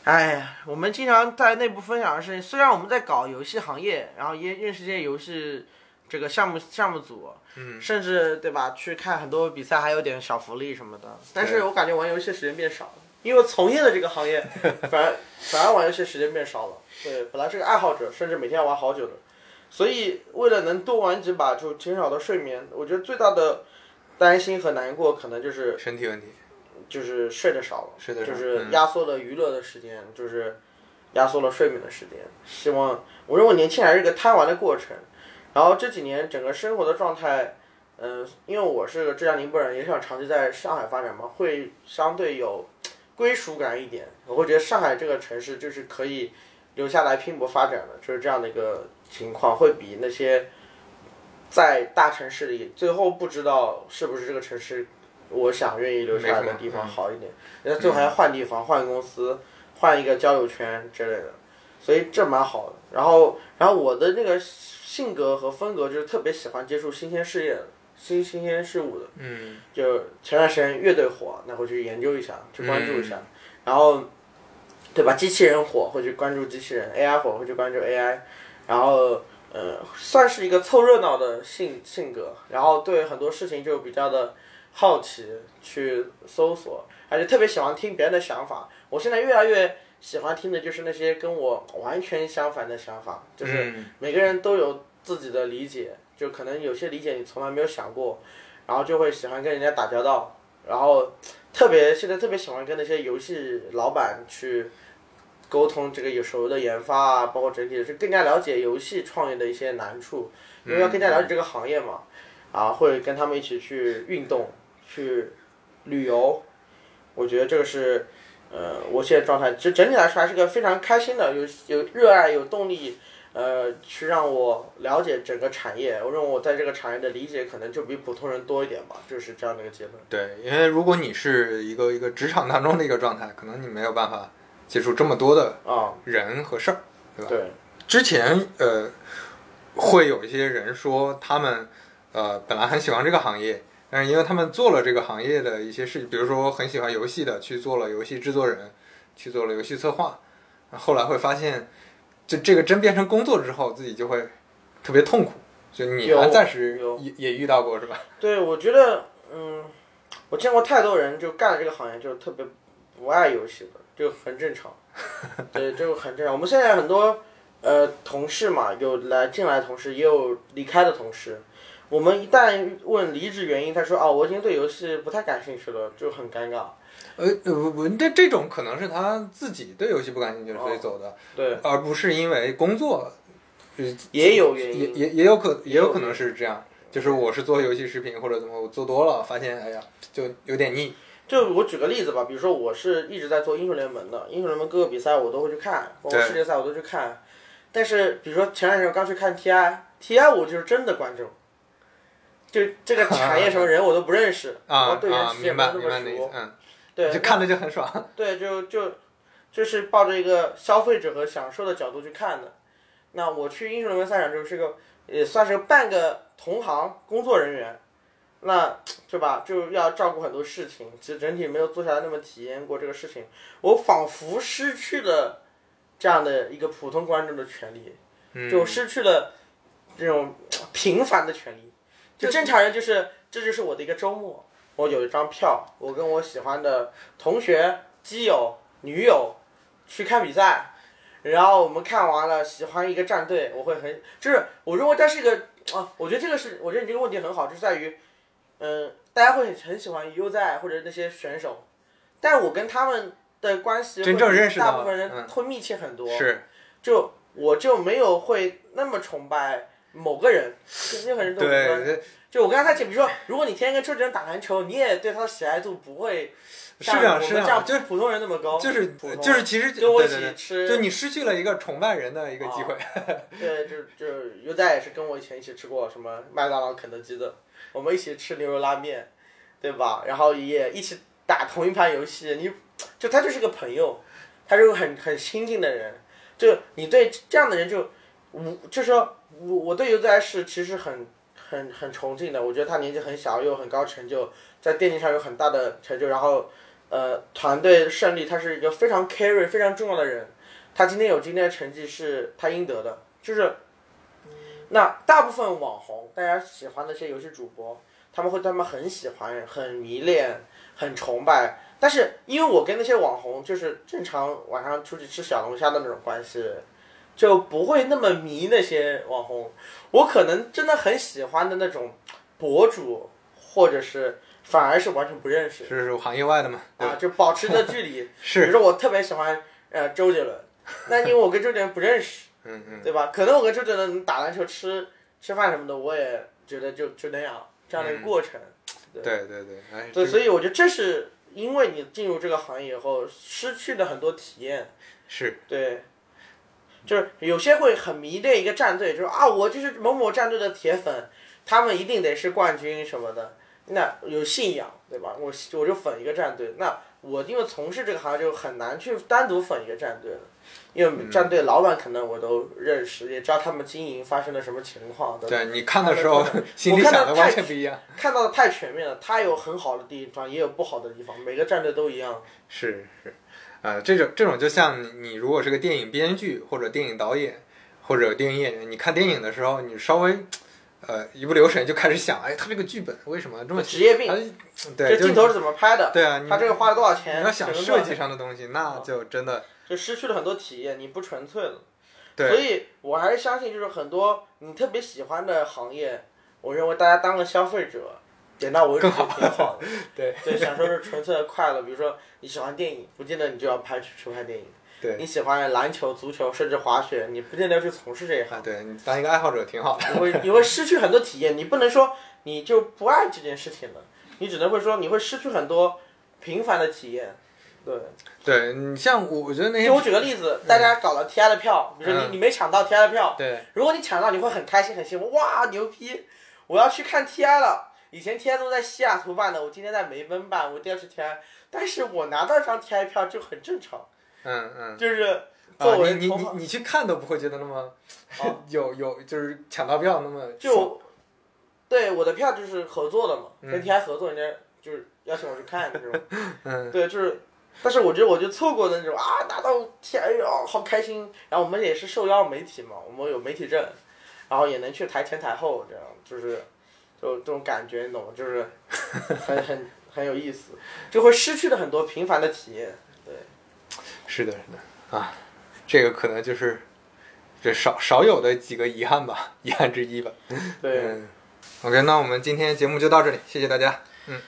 哎呀，我们经常在内部分享的事情，虽然我们在搞游戏行业，然后也认识这些游戏这个项目项目组，嗯，甚至对吧，去看很多比赛还有点小福利什么的，但是我感觉玩游戏时间变少了，因为从业的这个行业，反而反而玩游戏时间变少了。对，本来是个爱好者，甚至每天要玩好久的，所以为了能多玩几把，就减少的睡眠，我觉得最大的担心和难过可能就是身体问题，就是睡得少了，睡得少就是嗯。压缩了娱乐的时间，就是压缩了睡眠的时间。希望我认为年轻人还是一个贪玩的过程，然后这几年整个生活的状态，嗯、因为我是个浙江宁波人，也想长期在上海发展嘛，会相对有归属感一点。我会觉得上海这个城市就是可以留下来拼搏发展的，就是这样的一个情况，会比那些在大城市里最后不知道是不是这个城市我想愿意留下来的地方好一点。人家最后还要换地方、换公司、换一个交友圈之类的，所以这蛮好的。然后，然后我的那个性格和风格就是特别喜欢接触新鲜事业、新新鲜事物的。嗯就前段时间乐队火，那会去研究一下，去关注一下，然后，对吧？机器人火会去关注机器人，AI 火会去关注 AI，然后呃，算是一个凑热闹的性性格，然后对很多事情就比较的好奇，去搜索，而且特别喜欢听别人的想法。我现在越来越喜欢听的就是那些跟我完全相反的想法，就是嗯每个人都有自己的理解，就可能有些理解你从来没有想过，然后就会喜欢跟人家打交道，然后特别现在特别喜欢跟那些游戏老板去沟通这个有手游的研发啊，包括整体的是更加了解游戏创业的一些难处，因为要更加了解这个行业嘛，啊，会跟他们一起去运动、去旅游，我觉得这个是。呃，我现在状态，其实整体来说还是个非常开心的，有有热爱、有动力，呃，去让我了解整个产业。我认为我在这个产业的理解可能就比普通人多一点吧，就是这样的一个结论。对，因为如果你是一个一个职场当中的一个状态，可能你没有办法接触这么多的啊，人和事儿，对吧？对，之前呃，会有一些人说他们呃本来很喜欢这个行业，但是因为他们做了这个行业的一些事情，比如说很喜欢游戏的，去做了游戏制作人，去做了游戏策划，后来会发现，就这个真变成工作之后，自己就会特别痛苦。就你有还暂时有也也遇到过是吧？对，我觉得，嗯，我见过太多人就干了这个行业就特别不爱游戏的，就很正常。对，这个很正常。我们现在很多呃同事嘛，有来进来的同事，也有离开的同事。我们一旦问离职原因，他说：“哦，我已经对游戏不太感兴趣了，就很尴尬。呃，呃不不，这这种可能是他自己对游戏不感兴趣，所以走的，”对，而不是因为工作，呃也有原因。也也也有可也也有有可能是这样，就是我是做游戏视频或者怎么，我做多了发现，哎呀，就有点腻。就我举个例子吧，比如说我是一直在做英雄联盟的，英雄联盟各个比赛我都会去看，包括对世界赛我都去看。但是比如说前两天我刚去看 TI，TI 我就是真的观众，就这个产业什么人我都不认识，啊我对原啊，始世界没有那么熟，，嗯，对，就看着就很爽。对，就就就是抱着一个消费者和享受的角度去看的。那我去英雄联盟赛场就是个也算是半个同行工作人员，那对吧？就要照顾很多事情，其实整体没有坐下来那么体验过这个事情，我仿佛失去了这样的一个普通观众的权利，嗯就失去了这种平凡的权利。就正常人就是这就是我的一个周末，我有一张票，我跟我喜欢的同学、基友、女友去看比赛，然后我们看完了，喜欢一个战队，我会很就是我认为这是一个啊，我觉得这个是我觉得你这个问题很好，就是在于，嗯、大家会很喜欢优在或者那些选手，但我跟他们的关系真正认识到大部分人嗯会密切很多，是。就我就没有会那么崇拜某个人，跟任何人都无关。对，就我刚才讲，比如说，如果你天天跟周杰伦打篮球，你也对他的喜爱度不会像是这样我们这样是这样就是普通人那么高。就是就是其实跟我一起吃，就你失去了一个崇拜人的一个机会。对，就就优仔也是跟我以前一起吃过什么麦当劳、肯德基的，我们一起吃牛肉拉面，对吧？然后也一起打同一盘游戏，你就他就是个朋友，他是个很很亲近的人，就你对这样的人就我就是说我我对优仔是其实很很很崇敬的，我觉得他年纪很小又很高成就，在电竞上有很大的成就，然后呃团队胜利他是一个非常 carry 非常重要的人。他今天有今天的成绩是他应得的，就是那大部分网红，大家喜欢那些游戏主播，他们会对他们很喜欢、很迷恋、很崇拜。但是因为我跟那些网红就是正常晚上出去吃小龙虾的那种关系，就不会那么迷那些网红。我可能真的很喜欢的那种博主，或者是反而是完全不认识是是行业外的嘛？啊，就保持着距离。是比，如说我特别喜欢呃周杰伦，那因为我跟周杰伦不认识，嗯嗯，对吧？可能我跟周杰伦打篮球、吃吃饭什么的，我也觉得就就那样这样的一个过程。对对对，哎，对，所以我觉得这是因为你进入这个行业以后失去了很多体验。是对，就是有些会很迷恋一个战队，就是啊，我就是某某战队的铁粉，他们一定得是冠军什么的，那有信仰，对吧？我我就粉一个战队，那我因为从事这个行业就很难去单独粉一个战队了，因为战队老板可能我都认识，也知道他们经营发生了什么情况，对？对你看的时候他们 心里想的完全不一样。看到的太全面了，他有很好的地方，也有不好的地方，每个战队都一样。是是，呃，这种这种就像你你如果是个电影编剧或者电影导演或者电影演员，你看电影的时候，你稍微呃一不留神就开始想，哎，他这个剧本为什么这么职业病，哎对，这镜头是怎么拍的？对啊，他这个花了多少钱？你要想个设计上的东西，那就真的就失去了很多体验，你不纯粹了。对所以我还是相信，就是很多你特别喜欢的行业，我认为大家当个消费者，点到为止就挺好的。对对，享受是纯粹的快乐。比如说你喜欢电影，不见得你就要拍去去拍电影。对你喜欢篮球、足球，甚至滑雪，你不见得要去从事这一行啊，，对你当一个爱好者挺好的。你会 你会失去很多体验。你不能说你就不爱这件事情了，你只能会说你会失去很多平凡的体验。对，对你像我，我觉得那些就我举个例子，大家搞了 TI 的票，比如说你嗯你没抢到 TI 的票，对如果你抢到，你会很开心很兴奋，哇牛逼！我要去看 TI 了。以前 TI 都在西雅图办的，我今天在梅奔办，我一定要去 TI。但是我拿到一张 TI 票就很正常，嗯嗯就是啊作，为你你你你去看都不会觉得那么哦 有有就是抢到票那么就对我的票就是合作的嘛，嗯跟 TI 合作，人家就是邀请我去看这种。嗯对，就是，但是我觉得我就错过的那种啊，拿到 TI 哦，好开心。然后我们也是受邀媒体嘛，我们有媒体证，然后也能去台前台后，这样就是就这种感觉，你懂吗？就是很很很有意思，就会失去了很多平凡的体验。对是的，是的啊，这个可能就是这少少有的几个遗憾吧，遗憾之一吧。对，嗯，OK，那我们今天节目就到这里，谢谢大家。嗯，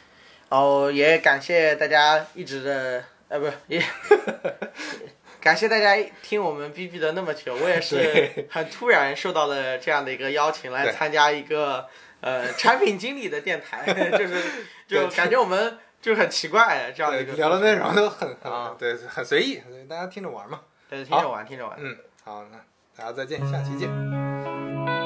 哦也感谢大家一直的，呃，不是也。感谢大家听我们逼逼的那么久，我也是很突然受到了这样的一个邀请来参加一个呃产品经理的电台，就是就感觉我们就很奇怪这样的一个聊的内容都很很、啊对，很随意，所以大家听着玩嘛。对，听着玩，听着玩。嗯，好，那大家再见，下期见。